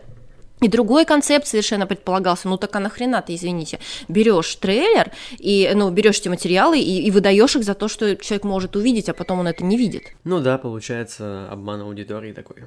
И другой концепт совершенно предполагался. Ну так а нахрена ты, извините, берешь трейлер и, ну, берешь эти материалы и, и выдаешь их за то, что человек может увидеть, а потом он это не видит. Ну да, получается обман аудитории такой.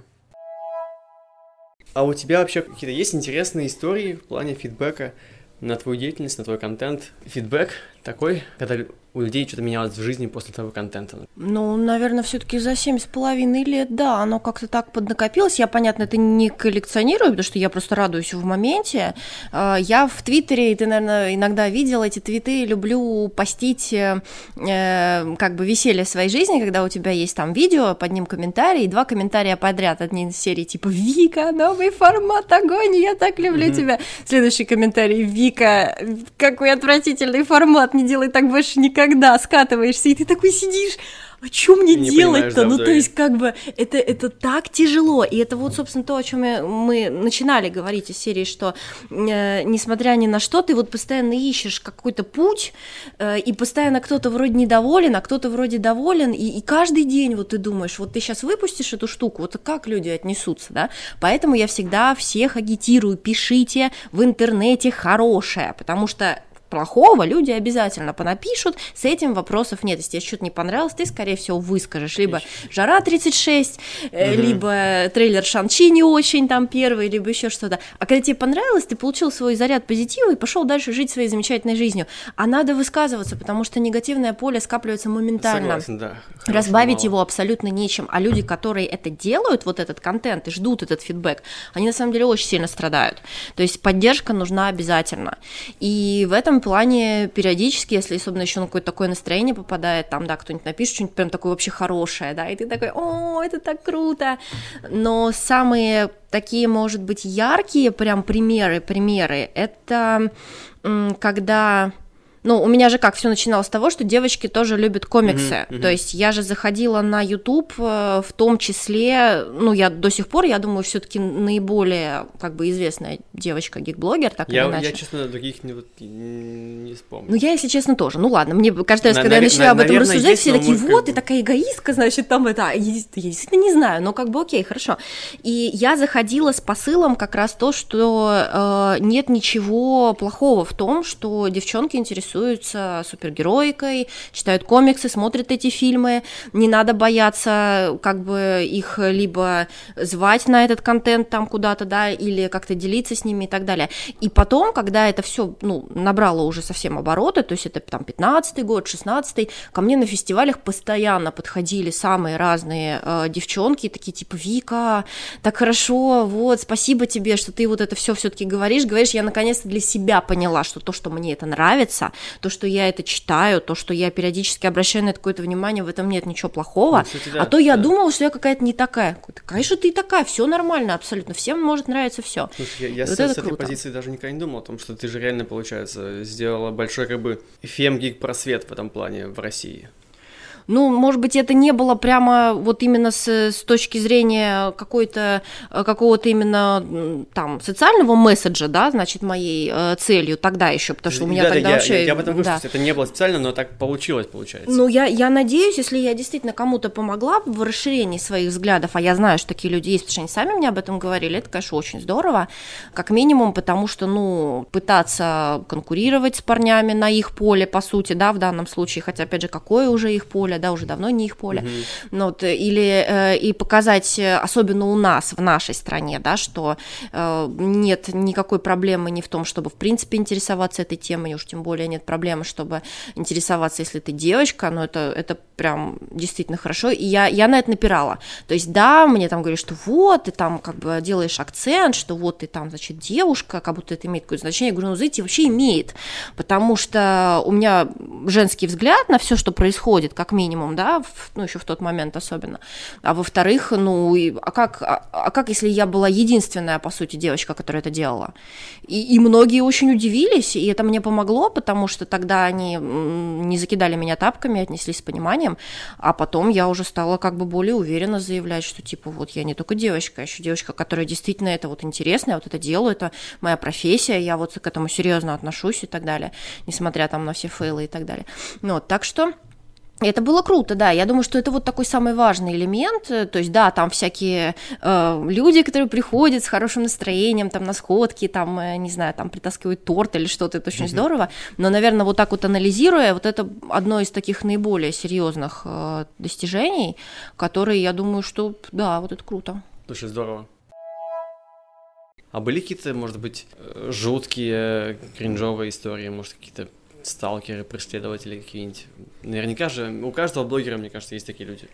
А у тебя вообще какие-то есть интересные истории в плане фидбэка на твою деятельность, на твой контент? Фидбэк такой, когда у людей что-то менялось в жизни после того контента? Ну, наверное, все-таки за семь с половиной лет, да, оно как-то так поднакопилось. Я, понятно, это не коллекционирую, потому что я просто радуюсь в моменте. А, я в Твиттере, и ты, наверное, иногда видел эти твиты, люблю постить э, э, как бы веселье своей жизни, когда у тебя есть там видео, под ним комментарий, и два комментария подряд, одни из серии типа «Вика, новый формат, огонь, я так люблю mm-hmm. тебя». Следующий комментарий «Вика, какой отвратительный формат, не делай так больше никогда» когда скатываешься, и ты такой сидишь, а что мне делать-то? Ну, то есть, как бы, это, это так тяжело. И это вот, собственно, то, о чем мы начинали говорить из серии, что, э, несмотря ни на что, ты вот постоянно ищешь какой-то путь, э, и постоянно кто-то вроде недоволен, а кто-то вроде доволен, и, и каждый день вот ты думаешь, вот ты сейчас выпустишь эту штуку, вот как люди отнесутся, да? Поэтому я всегда всех агитирую, пишите в интернете хорошее, потому что плохого люди обязательно понапишут, с этим вопросов нет. Если тебе что-то не понравилось, ты, скорее всего, выскажешь. Либо «Жара 36», угу. либо трейлер «Шанчи» не очень там первый, либо еще что-то. А когда тебе понравилось, ты получил свой заряд позитива и пошел дальше жить своей замечательной жизнью. А надо высказываться, потому что негативное поле скапливается моментально. Согласен, да. Разбавить мало. его абсолютно нечем. А люди, которые это делают, вот этот контент, и ждут этот фидбэк, они на самом деле очень сильно страдают. То есть поддержка нужна обязательно. И в этом плане периодически, если особенно еще на какое-то такое настроение попадает, там, да, кто-нибудь напишет что-нибудь прям такое вообще хорошее, да, и ты такой, о, это так круто. Но самые такие, может быть, яркие прям примеры, примеры, это когда ну, у меня же как все начиналось с того, что девочки тоже любят комиксы. Mm-hmm, mm-hmm. То есть я же заходила на YouTube, э, в том числе, ну, я до сих пор, я думаю, все-таки наиболее как бы известная девочка гик-блогер, так я, или иначе. Я, честно, других не, не вспомню. Ну, я, если честно, тоже. Ну ладно, мне каждый раз, на, когда на, я начинаю на, об этом наверное, рассуждать, есть, все такие, вот, ты такая эгоистка, значит, там это. Я, я действительно не знаю, но как бы окей, хорошо. И я заходила с посылом как раз то, что э, нет ничего плохого в том, что девчонки интересуются интересуются супергероикой, читают комиксы, смотрят эти фильмы. Не надо бояться как бы их либо звать на этот контент там куда-то, да, или как-то делиться с ними и так далее. И потом, когда это все ну, набрало уже совсем обороты, то есть это там 15-й год, 16-й, ко мне на фестивалях постоянно подходили самые разные э, девчонки, такие типа Вика, так хорошо, вот, спасибо тебе, что ты вот это все все-таки говоришь, говоришь, я наконец-то для себя поняла, что то, что мне это нравится, то, что я это читаю, то, что я периодически обращаю на это какое-то внимание, в этом нет ничего плохого. Кстати, да, а то я да. думала, что я какая-то не такая. Конечно, ты такая, все нормально абсолютно, всем может нравиться все. Слушай, я, я вот с, с этой позиции даже никогда не думал о том, что ты же реально, получается, сделала большой как бы фемгик просвет в этом плане в России. Ну, может быть, это не было прямо вот именно с, с точки зрения какой-то, э, какого-то именно там социального месседжа, да, значит, моей э, целью тогда еще, потому что у меня да, тогда да, вообще... Я, я об этом вышло, да. это не было специально, но так получилось, получается. Ну, я, я надеюсь, если я действительно кому-то помогла в расширении своих взглядов, а я знаю, что такие люди есть, потому что они сами мне об этом говорили, это, конечно, очень здорово, как минимум, потому что, ну, пытаться конкурировать с парнями на их поле, по сути, да, в данном случае, хотя, опять же, какое уже их поле, да, уже давно не их поле. Ну, вот, или э, и показать, особенно у нас, в нашей стране, да, что э, нет никакой проблемы не в том, чтобы, в принципе, интересоваться этой темой, уж тем более нет проблемы, чтобы интересоваться, если ты девочка, но это, это прям действительно хорошо, и я, я на это напирала. То есть, да, мне там говорят, что вот, ты там как бы делаешь акцент, что вот ты там, значит, девушка, как будто это имеет какое-то значение. Я говорю, ну, знаете, вообще имеет, потому что у меня женский взгляд на все, что происходит, как минимум, да, в, ну, еще в тот момент особенно. А во-вторых, ну, и, а, как, а, а как, если я была единственная, по сути, девочка, которая это делала? И, и многие очень удивились, и это мне помогло, потому что тогда они не закидали меня тапками, отнеслись с пониманием, а потом я уже стала как бы более уверенно заявлять, что типа вот я не только девочка, а еще девочка, которая действительно это вот интересно, я вот это делаю, это моя профессия, я вот к этому серьезно отношусь и так далее, несмотря там на все фейлы и так далее. Ну, вот, так что это было круто, да. Я думаю, что это вот такой самый важный элемент. То есть, да, там всякие э, люди, которые приходят с хорошим настроением, там на сходки, там, э, не знаю, там притаскивают торт или что-то, это очень mm-hmm. здорово. Но, наверное, вот так вот анализируя, вот это одно из таких наиболее серьезных э, достижений, которые, я думаю, что да, вот это круто. Очень здорово. А были какие-то, может быть, э, жуткие, кринжовые истории, может, какие-то сталкеры, преследователи какие-нибудь. Наверняка же у каждого блогера, мне кажется, есть такие люди.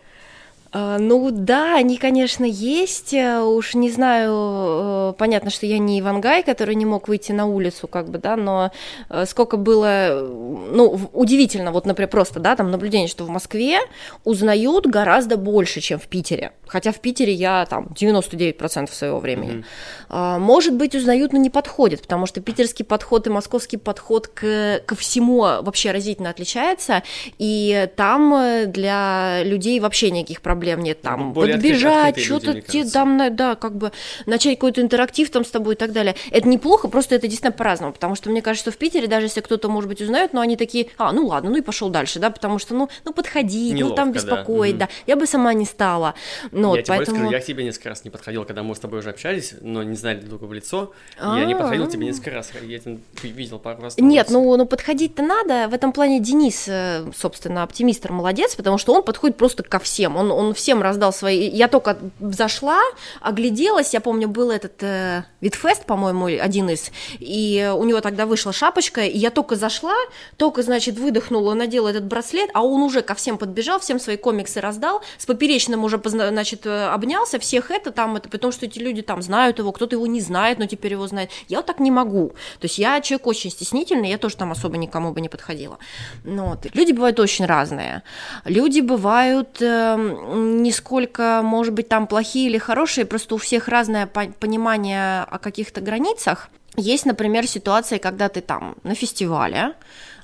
А, ну да, они, конечно, есть. Э, уж не знаю, э, понятно, что я не Ивангай, который не мог выйти на улицу, как бы, да, но э, сколько было, ну, удивительно, вот, например, просто, да, там наблюдение, что в Москве узнают гораздо больше, чем в Питере. Хотя в Питере я там 99% своего времени. Mm-hmm. Может быть, узнают, но не подходит, потому что питерский подход и московский подход к, ко всему вообще разительно отличается, и там для людей вообще никаких проблем проблем нет, там, Более подбежать, что-то там, да, как бы начать какой-то интерактив там с тобой и так далее. Это неплохо, просто это действительно по-разному, потому что мне кажется, что в Питере, даже если кто-то, может быть, узнает, но они такие, а, ну ладно, ну и пошел дальше, да, потому что, ну, ну подходи, Неловко, ну там беспокоить, да. да, я бы сама не стала. Ну, я вот, поэтому... скажу, я к тебе несколько раз не подходил, когда мы с тобой уже общались, но не знали друг друга в лицо, я не подходил к тебе несколько раз, я видел пару раз. Нет, ну, ну подходить-то надо, в этом плане Денис, э, собственно, оптимистр молодец, потому что он подходит просто ко всем, он, он всем раздал свои... Я только зашла, огляделась, я помню, был этот э, Витфест, по-моему, один из, и у него тогда вышла шапочка, и я только зашла, только, значит, выдохнула, надела этот браслет, а он уже ко всем подбежал, всем свои комиксы раздал, с поперечным уже, значит, э, обнялся, всех это там, это потому что эти люди там знают его, кто-то его не знает, но теперь его знает. Я вот так не могу. То есть я человек очень стеснительный, я тоже там особо никому бы не подходила. Ну, вот. Люди бывают очень разные. Люди бывают э, не сколько, может быть, там плохие или хорошие, просто у всех разное понимание о каких-то границах. Есть, например, ситуация, когда ты там на фестивале,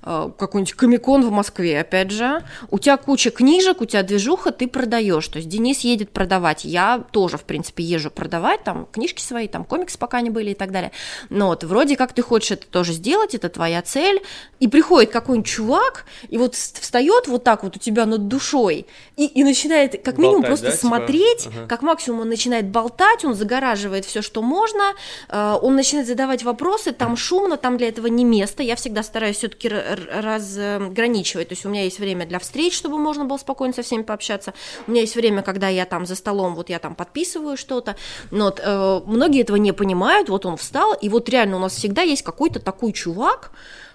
какой-нибудь комикон в Москве, опять же, у тебя куча книжек, у тебя движуха, ты продаешь. То есть Денис едет продавать, я тоже, в принципе, езжу продавать, там книжки свои, там комиксы пока не были и так далее. Но вот вроде как ты хочешь это тоже сделать, это твоя цель, и приходит какой-нибудь чувак, и вот встает вот так вот у тебя над душой, и, и начинает как минимум болтать, просто да, типа? смотреть, типа? ага. как максимум он начинает болтать, он загораживает все, что можно, э, он начинает задавать вопросы, там шумно, там для этого не место, я всегда стараюсь все-таки разграничивать. То есть у меня есть время для встреч, чтобы можно было спокойно со всеми пообщаться. У меня есть время, когда я там за столом, вот я там подписываю что-то. Но вот, э, многие этого не понимают. Вот он встал, и вот реально у нас всегда есть какой-то такой чувак,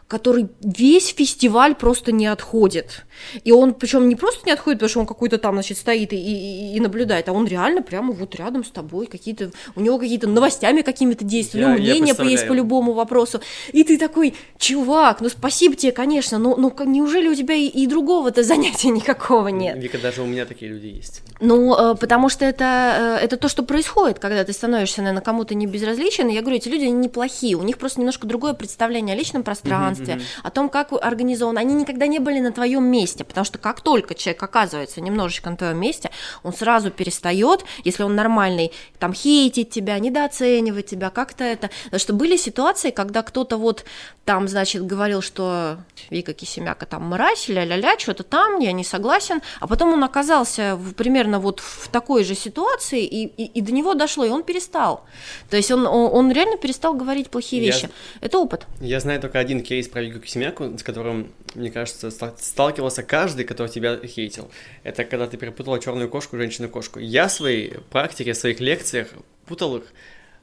который весь фестиваль просто не отходит. И он, причем не просто не отходит, потому что он какой-то там, значит, стоит и, и, и наблюдает, а он реально прямо вот рядом с тобой, какие-то, у него какие-то новостями какими-то действия, него мнение есть по любому вопросу. И ты такой, чувак, ну спасибо тебе, конечно, но, но неужели у тебя и, и другого-то занятия никакого нет? Вика, даже у меня такие люди есть. Ну, э, потому что это, э, это то, что происходит, когда ты становишься, наверное, кому-то не безразличен. Я говорю, эти люди неплохие, у них просто немножко другое представление о личном пространстве, пространстве, mm-hmm. о том, как организовано. Они никогда не были на твоем месте, потому что как только человек оказывается немножечко на твоем месте, он сразу перестает, если он нормальный, там хейтить тебя, недооценивать тебя, как-то это. Потому что были ситуации, когда кто-то вот там, значит, говорил, что Вика Кисемяка там мразь, ля-ля-ля, что-то там, я не согласен, а потом он оказался в, примерно вот в такой же ситуации, и, и, и до него дошло, и он перестал. То есть он, он, он реально перестал говорить плохие вещи. Я, это опыт. Я знаю только один кейс есть про Югу Кисемяку, с которым, мне кажется, сталкивался каждый, который тебя хейтил. Это когда ты перепутала черную кошку и женщину-кошку. Я в своей практике, в своих лекциях путал их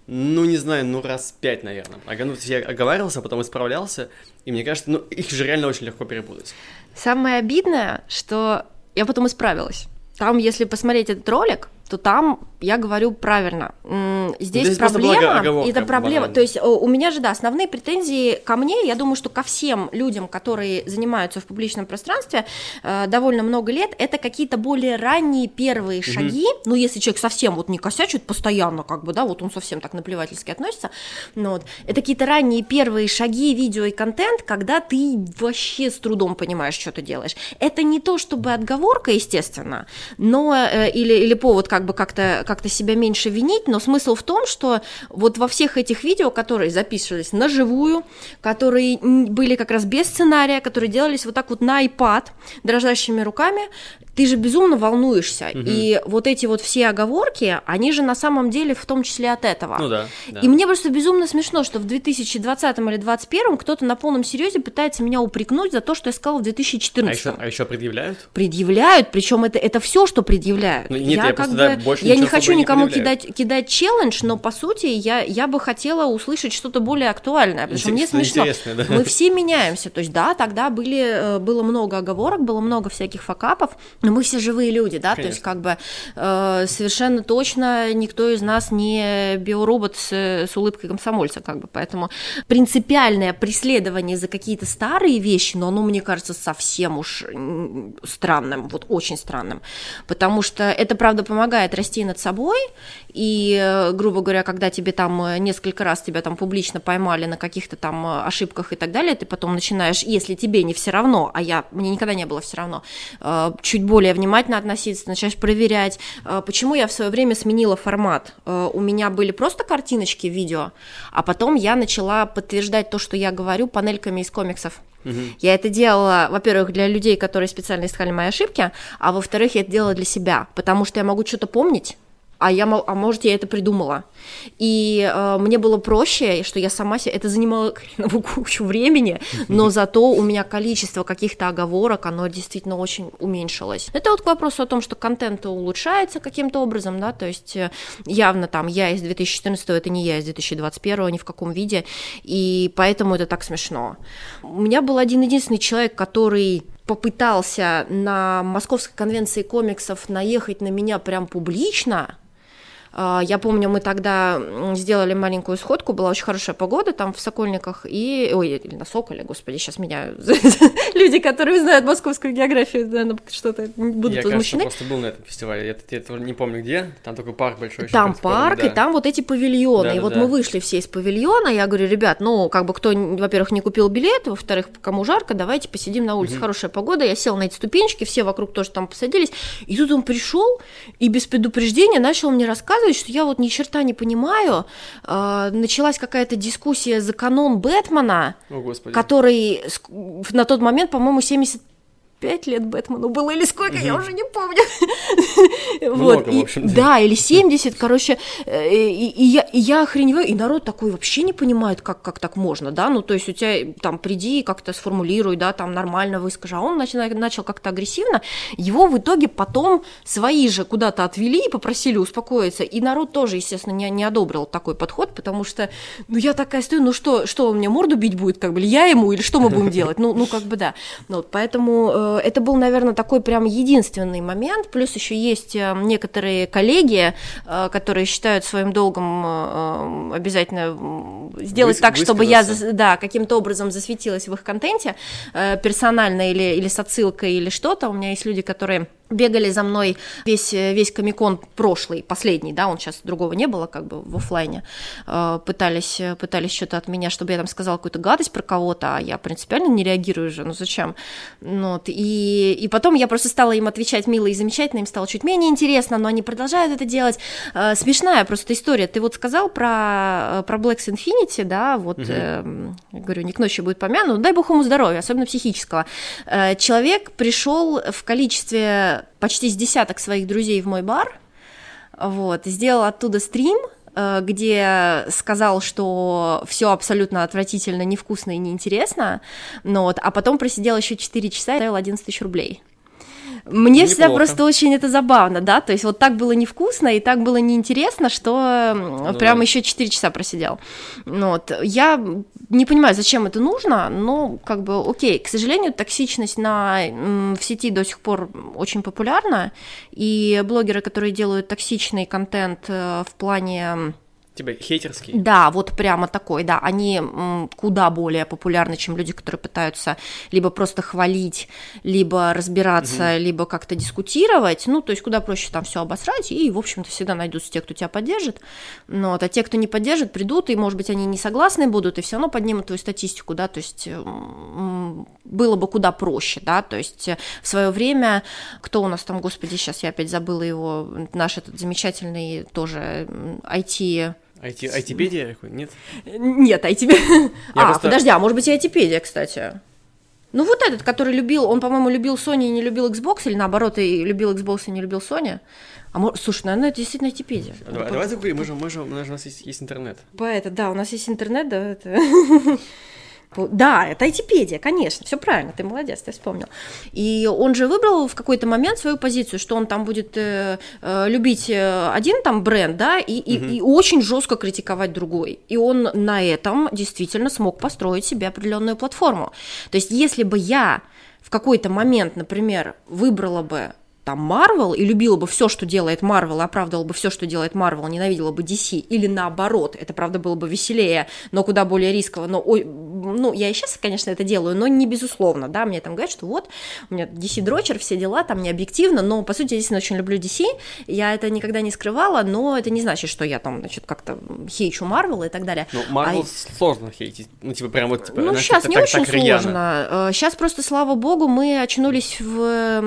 ну, не знаю, ну, раз пять, наверное. Ну, я оговаривался, потом исправлялся, и мне кажется, ну, их же реально очень легко перепутать. Самое обидное, что я потом исправилась. Там, если посмотреть этот ролик, то там я говорю правильно. Здесь, Здесь проблема, это проблема. То есть у меня же, да, основные претензии ко мне, я думаю, что ко всем людям, которые занимаются в публичном пространстве э, довольно много лет, это какие-то более ранние первые угу. шаги. Ну, если человек совсем вот не косячит постоянно, как бы, да, вот он совсем так наплевательски относится, ну, вот, это какие-то ранние первые шаги, видео и контент, когда ты вообще с трудом понимаешь, что ты делаешь. Это не то, чтобы отговорка, естественно, но э, или, или повод как бы как-то как себя меньше винить, но смысл в том, что вот во всех этих видео, которые записывались на живую, которые были как раз без сценария, которые делались вот так вот на iPad дрожащими руками, ты же безумно волнуешься. Угу. И вот эти вот все оговорки, они же на самом деле в том числе от этого. Ну да, да. И мне просто безумно смешно, что в 2020 или 2021 кто-то на полном серьезе пытается меня упрекнуть за то, что я сказала в 2014. А еще, а еще предъявляют? Предъявляют, причем это, это все, что предъявляют. Ну, нет, я, я как бы, больше я не хочу никому не кидать, кидать челлендж, но по сути я, я бы хотела услышать что-то более актуальное, потому что мне смешно. Да? Мы все меняемся. То есть да, тогда были, э, было много оговорок, было много всяких факапов, но мы все живые люди, да, Конечно. то есть как бы э, совершенно точно никто из нас не биоробот с, с улыбкой комсомольца, как бы, поэтому принципиальное преследование за какие-то старые вещи, но оно, мне кажется, совсем уж странным, вот очень странным, потому что это, правда, помогает расти над собой, и, э, грубо говоря, когда тебе там э, несколько раз тебя там публично поймали на каких-то там э, ошибках и так далее, ты потом начинаешь, если тебе не все равно, а я, мне никогда не было все равно, чуть более внимательно относиться, начинаешь проверять. Почему я в свое время сменила формат? У меня были просто картиночки видео, а потом я начала подтверждать то, что я говорю, панельками из комиксов. Угу. Я это делала, во-первых, для людей, которые специально искали мои ошибки, а во-вторых, я это делала для себя, потому что я могу что-то помнить, а я, а может, я это придумала. И э, мне было проще, что я сама себе, это занимало кучу времени, но зато у меня количество каких-то оговорок, оно действительно очень уменьшилось. Это вот к вопросу о том, что контент улучшается каким-то образом, да, то есть э, явно там я из 2014, это не я из 2021, ни в каком виде, и поэтому это так смешно. У меня был один единственный человек, который попытался на Московской конвенции комиксов наехать на меня прям публично, я помню, мы тогда сделали маленькую сходку, была очень хорошая погода там в Сокольниках, и... Ой, или на Соколе, господи, сейчас меня... Люди, которые знают московскую географию, наверное, что-то будут я, возмущены. Я, просто был на этом фестивале, я, я, я не помню где, там такой парк большой. Там парк, да. и там вот эти павильоны, да, и да, вот да. мы вышли все из павильона, я говорю, ребят, ну, как бы кто, во-первых, не купил билет, во-вторых, кому жарко, давайте посидим на улице, угу. хорошая погода, я сел на эти ступенечки, все вокруг тоже там посадились, и тут он пришел и без предупреждения начал мне рассказывать, рассказывать, что я вот ни черта не понимаю. Э, началась какая-то дискуссия за канон Бэтмена, О, который на тот момент, по-моему, 70 пять лет Бэтмену было или сколько, я уже не помню. вот, в общем. Да, или 70, короче, э, и, и, я, и я охреневаю, и народ такой вообще не понимает, как, как так можно, да, ну, то есть у тебя там приди, как-то сформулируй, да, там нормально выскажи, а он начал, начал как-то агрессивно, его в итоге потом свои же куда-то отвели и попросили успокоиться, и народ тоже, естественно, не, не одобрил такой подход, потому что, ну, я такая стою, ну, что, что он мне морду бить будет, как бы, или я ему, или что мы будем делать, ну, ну, как бы, да, ну, вот, поэтому э, Э, это был, наверное, такой прям единственный момент. Плюс еще есть э, некоторые коллеги, э, которые считают своим долгом обязательно сделать Вы, так, чтобы я да, каким-то образом засветилась в их контенте персонально или, или с отсылкой или что-то. У меня есть люди, которые бегали за мной весь, весь комикон прошлый, последний, да, он сейчас другого не было, как бы в офлайне, э, пытались, пытались что-то от меня, чтобы я там сказала какую-то гадость про кого-то, а я принципиально не реагирую же, ну зачем? Ну, вот, и, и потом я просто стала им отвечать мило и замечательно, им стало чуть менее интересно, но они продолжают это делать. Э, смешная просто история. Ты вот сказал про, про Black Infinity, да, вот, угу. э, говорю, не к ночи будет помянут, дай бог ему здоровья, особенно психического. Э, человек пришел в количестве почти с десяток своих друзей в мой бар, вот, сделал оттуда стрим, э, где сказал, что все абсолютно отвратительно, невкусно и неинтересно, ну вот, а потом просидел еще 4 часа и ставил 11 тысяч рублей. Мне Неплохо. всегда просто очень это забавно, да, то есть вот так было невкусно и так было неинтересно, что ну, прям да. еще 4 часа просидел. Ну, вот. Я не понимаю, зачем это нужно, но как бы окей. К сожалению, токсичность на, в сети до сих пор очень популярна, и блогеры, которые делают токсичный контент э, в плане Типа хейтерский? Да, вот прямо такой, да. Они куда более популярны, чем люди, которые пытаются либо просто хвалить, либо разбираться, угу. либо как-то дискутировать. Ну, то есть куда проще там все обосрать, и, в общем-то, всегда найдутся те, кто тебя поддержит. Но вот, а те, кто не поддержит, придут, и, может быть, они не согласны будут, и все равно поднимут твою статистику, да, то есть было бы куда проще, да, то есть э, в свое время, кто у нас там, господи, сейчас я опять забыла его, наш этот замечательный тоже IT IT, айтипедия? Нет? Нет, айтипедия. А, просто... подожди, а может быть и айтипедия, кстати. Ну вот этот, который любил, он, по-моему, любил Sony и не любил Xbox, или наоборот, и любил Xbox и не любил Sony. А может, слушай, наверное, это действительно айтипедия. Давай, давай заговорим, мы же, мы же, у нас есть, есть интернет. По это, да, у нас есть интернет, да, это... Да, это айтипедия, конечно, все правильно, ты молодец, ты вспомнил. И он же выбрал в какой-то момент свою позицию, что он там будет э, э любить э, один там бренд, да, и, и, угу. и очень жестко критиковать другой. И он на этом действительно смог построить себе определенную платформу. То есть, если бы я в какой-то момент, например, выбрала бы там Марвел и любила бы все, что делает Марвел, и оправдывала бы все, что делает Марвел, ненавидела бы DC, или наоборот, это правда было бы веселее, но куда более рисково, но ой, ну, я и сейчас, конечно, это делаю, но не безусловно, да, мне там говорят, что вот, у меня DC дрочер, все дела, там не объективно, но, по сути, я действительно очень люблю DC, я это никогда не скрывала, но это не значит, что я там, значит, как-то хейчу Марвел и так далее. Ну, Марвел а... сложно хейтить, ну, типа, прям вот, типа, Ну, знаешь, сейчас не так, очень так сложно, сейчас э, просто, слава богу, мы очнулись в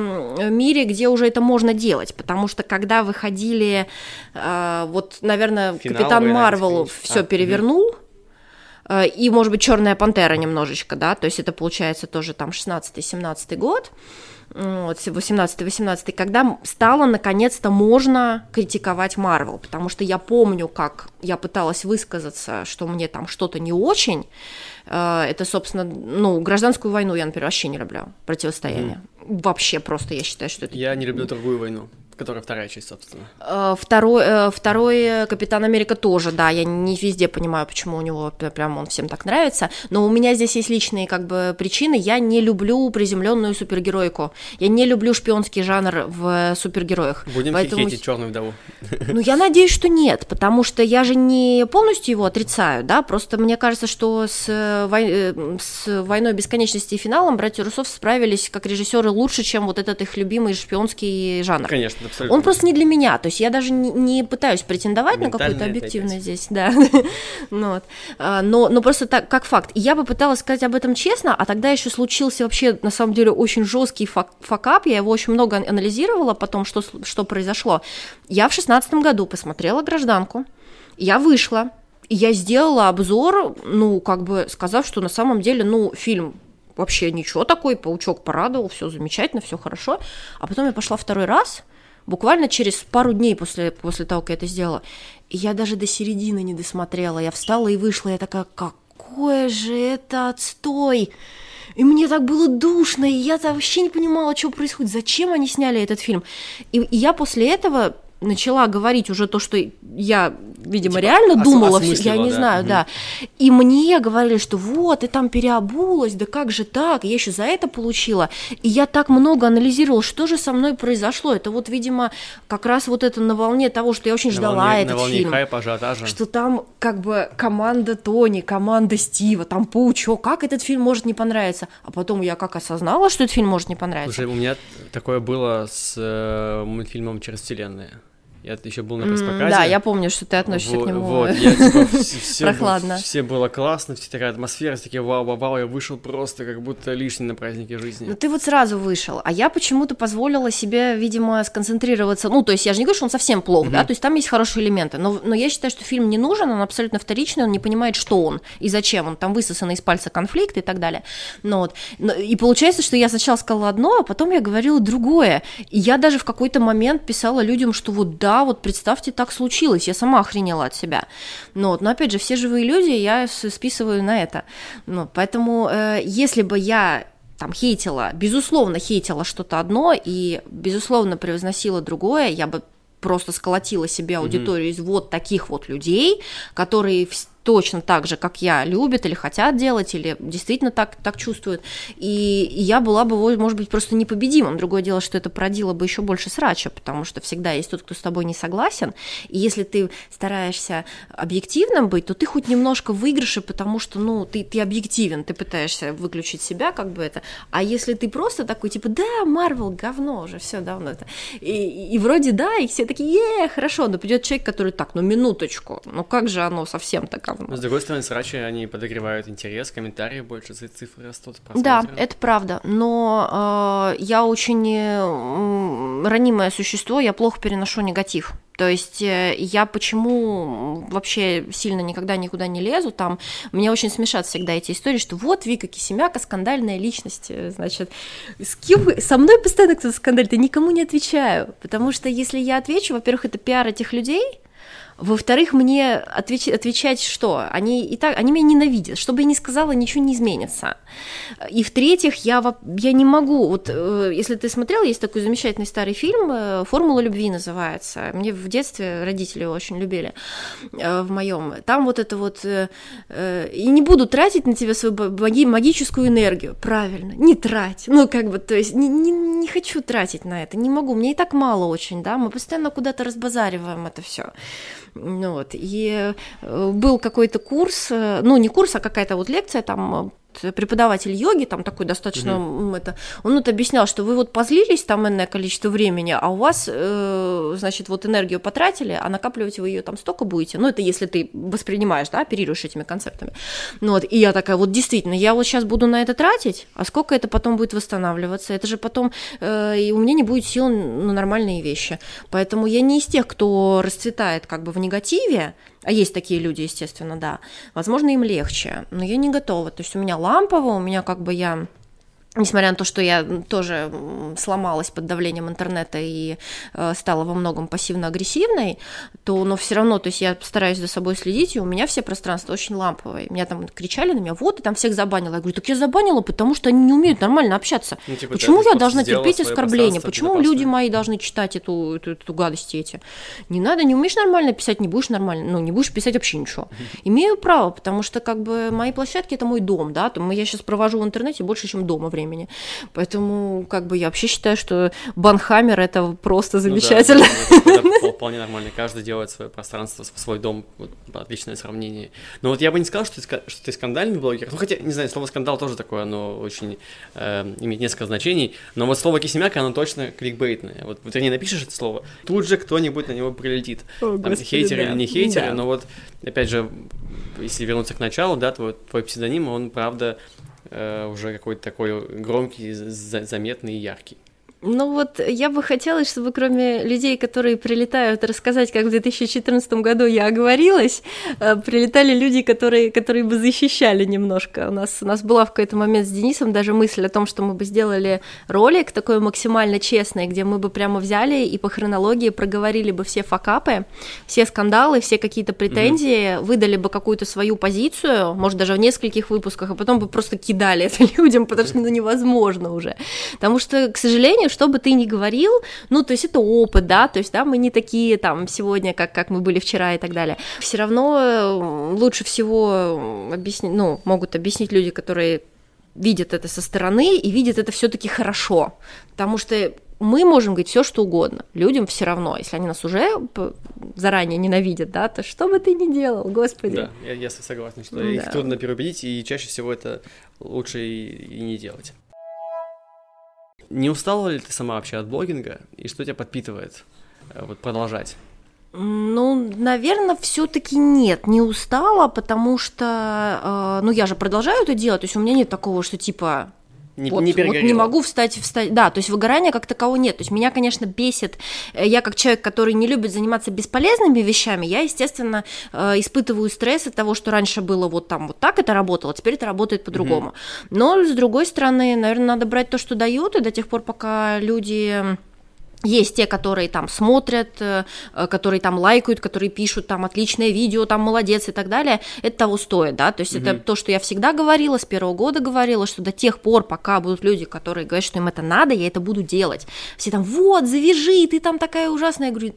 мире, где уже это можно делать, потому что когда выходили, э, вот, наверное, Финал Капитан Марвел все а, перевернул, угу. и, может быть, Черная пантера немножечко, да, то есть это получается тоже там 16-17 год, вот, 18-18, когда стало наконец-то можно критиковать Марвел, потому что я помню, как я пыталась высказаться, что мне там что-то не очень, э, это, собственно, ну, гражданскую войну я, например, вообще не люблю, противостояние. Mm. Вообще просто я считаю, что это... Я не люблю другую войну. Которая вторая часть, собственно. Э, второй, э, второй Капитан Америка тоже, да, я не везде понимаю, почему у него прям он всем так нравится, но у меня здесь есть личные как бы причины, я не люблю приземленную супергеройку, я не люблю шпионский жанр в супергероях. Будем Поэтому... хейтить черную вдову. Ну, я надеюсь, что нет, потому что я же не полностью его отрицаю, да, просто мне кажется, что с, э, вой... с «Войной бесконечности» и финалом братья Русов справились как режиссеры лучше, чем вот этот их любимый шпионский жанр. Конечно, абсолютно. Он просто не для меня. То есть я даже не, не пытаюсь претендовать на какую-то объективность здесь, да. ну, вот. А, но, но просто так, как факт. я бы пыталась сказать об этом честно, а тогда еще случился вообще, на самом деле, очень жесткий фак факап. Я его очень много анализировала потом, что, что произошло. Я в шестнадцатом году посмотрела «Гражданку», я вышла, и я сделала обзор, ну, как бы сказав, что на самом деле, ну, фильм вообще ничего такой, паучок порадовал, все замечательно, все хорошо. А потом я пошла второй раз, буквально через пару дней после, после того, как я это сделала. Я даже до середины не досмотрела. Я встала и вышла, я такая, какое же это отстой! И мне так было душно, и я вообще не понимала, что происходит, зачем они сняли этот фильм. И, и я после этого начала говорить уже то, что я, видимо, типа, реально думала, я не да? знаю, угу. да. И мне говорили, что вот, ты там переобулась, да как же так, я еще за это получила. И я так много анализировала, что же со мной произошло. Это вот, видимо, как раз вот это на волне того, что я очень на ждала волне, этот на волне фильм. хайпа, ажиотажа. Что там как бы команда Тони, команда Стива, там Паучок, как этот фильм может не понравиться? А потом я как осознала, что этот фильм может не понравиться. Слушай, у меня такое было с э, мультфильмом «Через вселенные». Я еще был на пресс-показе. Да, я помню, что ты относишься вот, к нему вот, я, типа, все, прохладно. Все, все было классно, все такая атмосфера, все такие вау-вау-вау, я вышел просто как будто лишний на празднике жизни. Ну ты вот сразу вышел, а я почему-то позволила себе, видимо, сконцентрироваться, ну то есть я же не говорю, что он совсем плох, mm-hmm. да, то есть там есть хорошие элементы, но, но я считаю, что фильм не нужен, он абсолютно вторичный, он не понимает, что он и зачем, он там высосанный из пальца конфликт и так далее. Ну, вот. И получается, что я сначала сказала одно, а потом я говорила другое, и я даже в какой-то момент писала людям, что вот да, да, вот представьте, так случилось, я сама охренела от себя. Но, но опять же, все живые люди я списываю на это. Ну, поэтому, э, если бы я там хейтила, безусловно, хейтила что-то одно и, безусловно, превозносила другое, я бы просто сколотила себе аудиторию mm-hmm. из вот таких вот людей, которые точно так же, как я, любят или хотят делать, или действительно так, так чувствуют. И, я была бы, может быть, просто непобедимым. Другое дело, что это породило бы еще больше срача, потому что всегда есть тот, кто с тобой не согласен. И если ты стараешься объективным быть, то ты хоть немножко выигрыше, потому что, ну, ты, ты объективен, ты пытаешься выключить себя, как бы это. А если ты просто такой, типа, да, Марвел, говно уже, все давно это. И, и, вроде да, и все такие, е, хорошо, но придет человек, который так, ну, минуточку, ну как же оно совсем так говно? Но, с другой стороны, срачи, они подогревают интерес, комментарии больше, цифры растут. Да, это правда, но э, я очень э, ранимое существо, я плохо переношу негатив. То есть э, я почему вообще сильно никогда никуда не лезу, там мне очень смешат всегда эти истории, что вот Вика Кисемяка, скандальная личность, э, значит, с кем со мной постоянно кто-то скандалит, я никому не отвечаю, потому что если я отвечу, во-первых, это пиар этих людей, во-вторых, мне отвеч- отвечать что? Они и так, они меня ненавидят. Что бы я ни сказала, ничего не изменится. И в-третьих, я, я не могу, вот э, если ты смотрел, есть такой замечательный старый фильм э, «Формула любви» называется. Мне в детстве родители его очень любили э, в моем. Там вот это вот... И не буду тратить на тебя свою магическую энергию. Правильно, не трать. Ну, как бы, то есть не, не, не хочу тратить на это, не могу. Мне и так мало очень, да, мы постоянно куда-то разбазариваем это все. Вот. И э, был какой-то курс, э, ну не курс, а какая-то вот лекция там преподаватель йоги, там такой достаточно, mm-hmm. это, он вот объяснял, что вы вот позлились там энное количество времени, а у вас, э, значит, вот энергию потратили, а накапливать вы ее там столько будете, ну, это если ты воспринимаешь, да, оперируешь этими концептами. Ну, вот, и я такая, вот действительно, я вот сейчас буду на это тратить, а сколько это потом будет восстанавливаться, это же потом, э, и у меня не будет сил на нормальные вещи. Поэтому я не из тех, кто расцветает как бы в негативе, а есть такие люди, естественно, да, возможно, им легче, но я не готова. То есть у меня лампово, у меня как бы я Несмотря на то, что я тоже сломалась под давлением интернета и э, стала во многом пассивно-агрессивной, то, но все равно, то есть я стараюсь за собой следить, и у меня все пространства очень ламповые. Меня там кричали на меня, вот, ты там всех забанила. Я говорю, так я забанила, потому что они не умеют нормально общаться. Ну, типа, Почему я должна терпеть оскорбления? Почему люди мои должны читать эту, эту, эту гадость эти? Не надо, не умеешь нормально писать, не будешь нормально, ну, не будешь писать вообще ничего. Имею право, потому что как бы мои площадки это мой дом, да, то я сейчас провожу в интернете больше, чем дома времени. Поэтому, как бы, я вообще считаю, что Банхаммер это просто замечательно. Ну, да, это, это вполне нормально. Каждый делает свое пространство, свой дом. Вот, отличное сравнение. Но вот я бы не сказал, что ты, что ты скандальный блогер. Ну, хотя, не знаю, слово скандал тоже такое, оно очень э, имеет несколько значений. Но вот слово кисемяка, оно точно кликбейтное. Вот, вот ты не напишешь это слово, тут же кто-нибудь на него прилетит. О, Там, господи, хейтеры да. или не хейтеры, да. но вот, опять же, если вернуться к началу, да, твой, твой псевдоним, он, правда, уже какой-то такой громкий, заметный и яркий. Ну вот я бы хотела, чтобы кроме людей, которые прилетают рассказать, как в 2014 году я оговорилась, э, прилетали люди, которые, которые бы защищали немножко. У нас, у нас была в какой-то момент с Денисом даже мысль о том, что мы бы сделали ролик такой максимально честный, где мы бы прямо взяли и по хронологии проговорили бы все факапы, все скандалы, все какие-то претензии, mm-hmm. выдали бы какую-то свою позицию, может даже в нескольких выпусках, а потом бы просто кидали это людям, потому что ну, невозможно уже. Потому что, к сожалению, что бы ты ни говорил, ну, то есть это опыт, да, то есть, да, мы не такие там сегодня, как, как мы были вчера и так далее. Все равно лучше всего объяснить, ну, могут объяснить люди, которые видят это со стороны и видят это все-таки хорошо, потому что мы можем говорить все, что угодно. Людям все равно, если они нас уже заранее ненавидят, да, то что бы ты ни делал, господи. Да, я, я согласен, что да. их трудно переубедить, и чаще всего это лучше и, и не делать. Не устала ли ты сама вообще от блогинга, и что тебя подпитывает э, вот продолжать? Ну, наверное, все-таки нет, не устала, потому что, э, ну, я же продолжаю это делать, то есть у меня нет такого, что типа не, вот, не, вот не могу встать, встать. Да, то есть выгорания как такового нет. То есть меня, конечно, бесит. Э, я как человек, который не любит заниматься бесполезными вещами, я, естественно, э, испытываю стресс от того, что раньше было вот там вот так это работало, теперь это работает по-другому. mm Но с другой стороны, наверное, надо брать то, что дают, и до тех пор, пока люди Есть те, которые там смотрят, э, которые там лайкают, которые пишут там отличное видео, там молодец и так далее. Это того стоит, да. То есть mm-hmm. это то, что я всегда говорила, с первого года говорила, что до тех пор, пока будут люди, которые говорят, что им это надо, я это буду делать. Все там, вот, завяжи, ты там такая ужасная. Я говорю,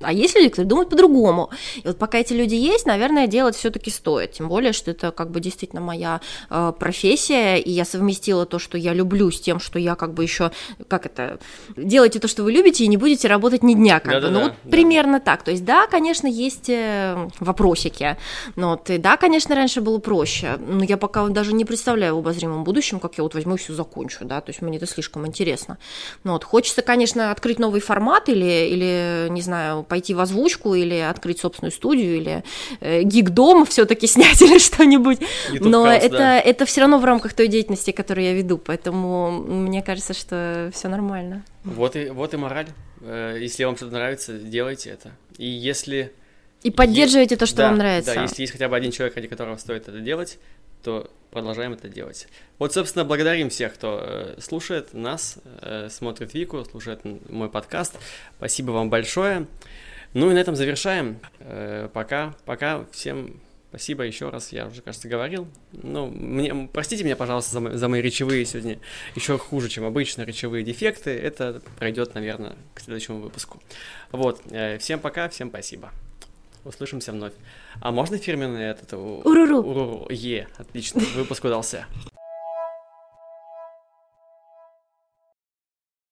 а есть люди, которые думают по-другому. И вот пока эти люди есть, наверное, делать все-таки стоит. Тем более, что это как бы действительно моя э, профессия, и я совместила то, что я люблю, с тем, что я как бы еще, как это, делайте то, что вы любите, и не будете работать ни дня. Как да, бы. Ну, да, вот да. примерно так. То есть, да, конечно, есть э, вопросики. Но вот, и да, конечно, раньше было проще. Но я пока даже не представляю в обозримом будущем, как я вот возьму и все закончу, да, то есть мне это слишком интересно. Ну, вот, хочется, конечно, открыть новый формат или, или не знаю, пойти в озвучку или открыть собственную студию или э, гиг-дом все-таки снять или что-нибудь. YouTube Но House, это, да. это все равно в рамках той деятельности, которую я веду, поэтому мне кажется, что все нормально. Вот и, вот и мораль. Э, Если вам что-то нравится, делайте это. И если... И поддерживайте то, что да, вам нравится. Да, если есть хотя бы один человек, ради которого стоит это делать, то продолжаем это делать. Вот, собственно, благодарим всех, кто э, слушает нас, э, смотрит Вику, слушает мой подкаст. Спасибо вам большое. Ну и на этом завершаем. Э, пока, пока. Всем спасибо еще раз. Я уже, кажется, говорил. Ну, мне, простите меня, пожалуйста, за, мои- за мои речевые сегодня еще хуже, чем обычно речевые дефекты. Это пройдет, наверное, к следующему выпуску. Вот. всем пока, всем спасибо. Услышимся вновь. А можно фирменный этот... у- Уруру. Уруру. Е, отлично. Выпуск удался.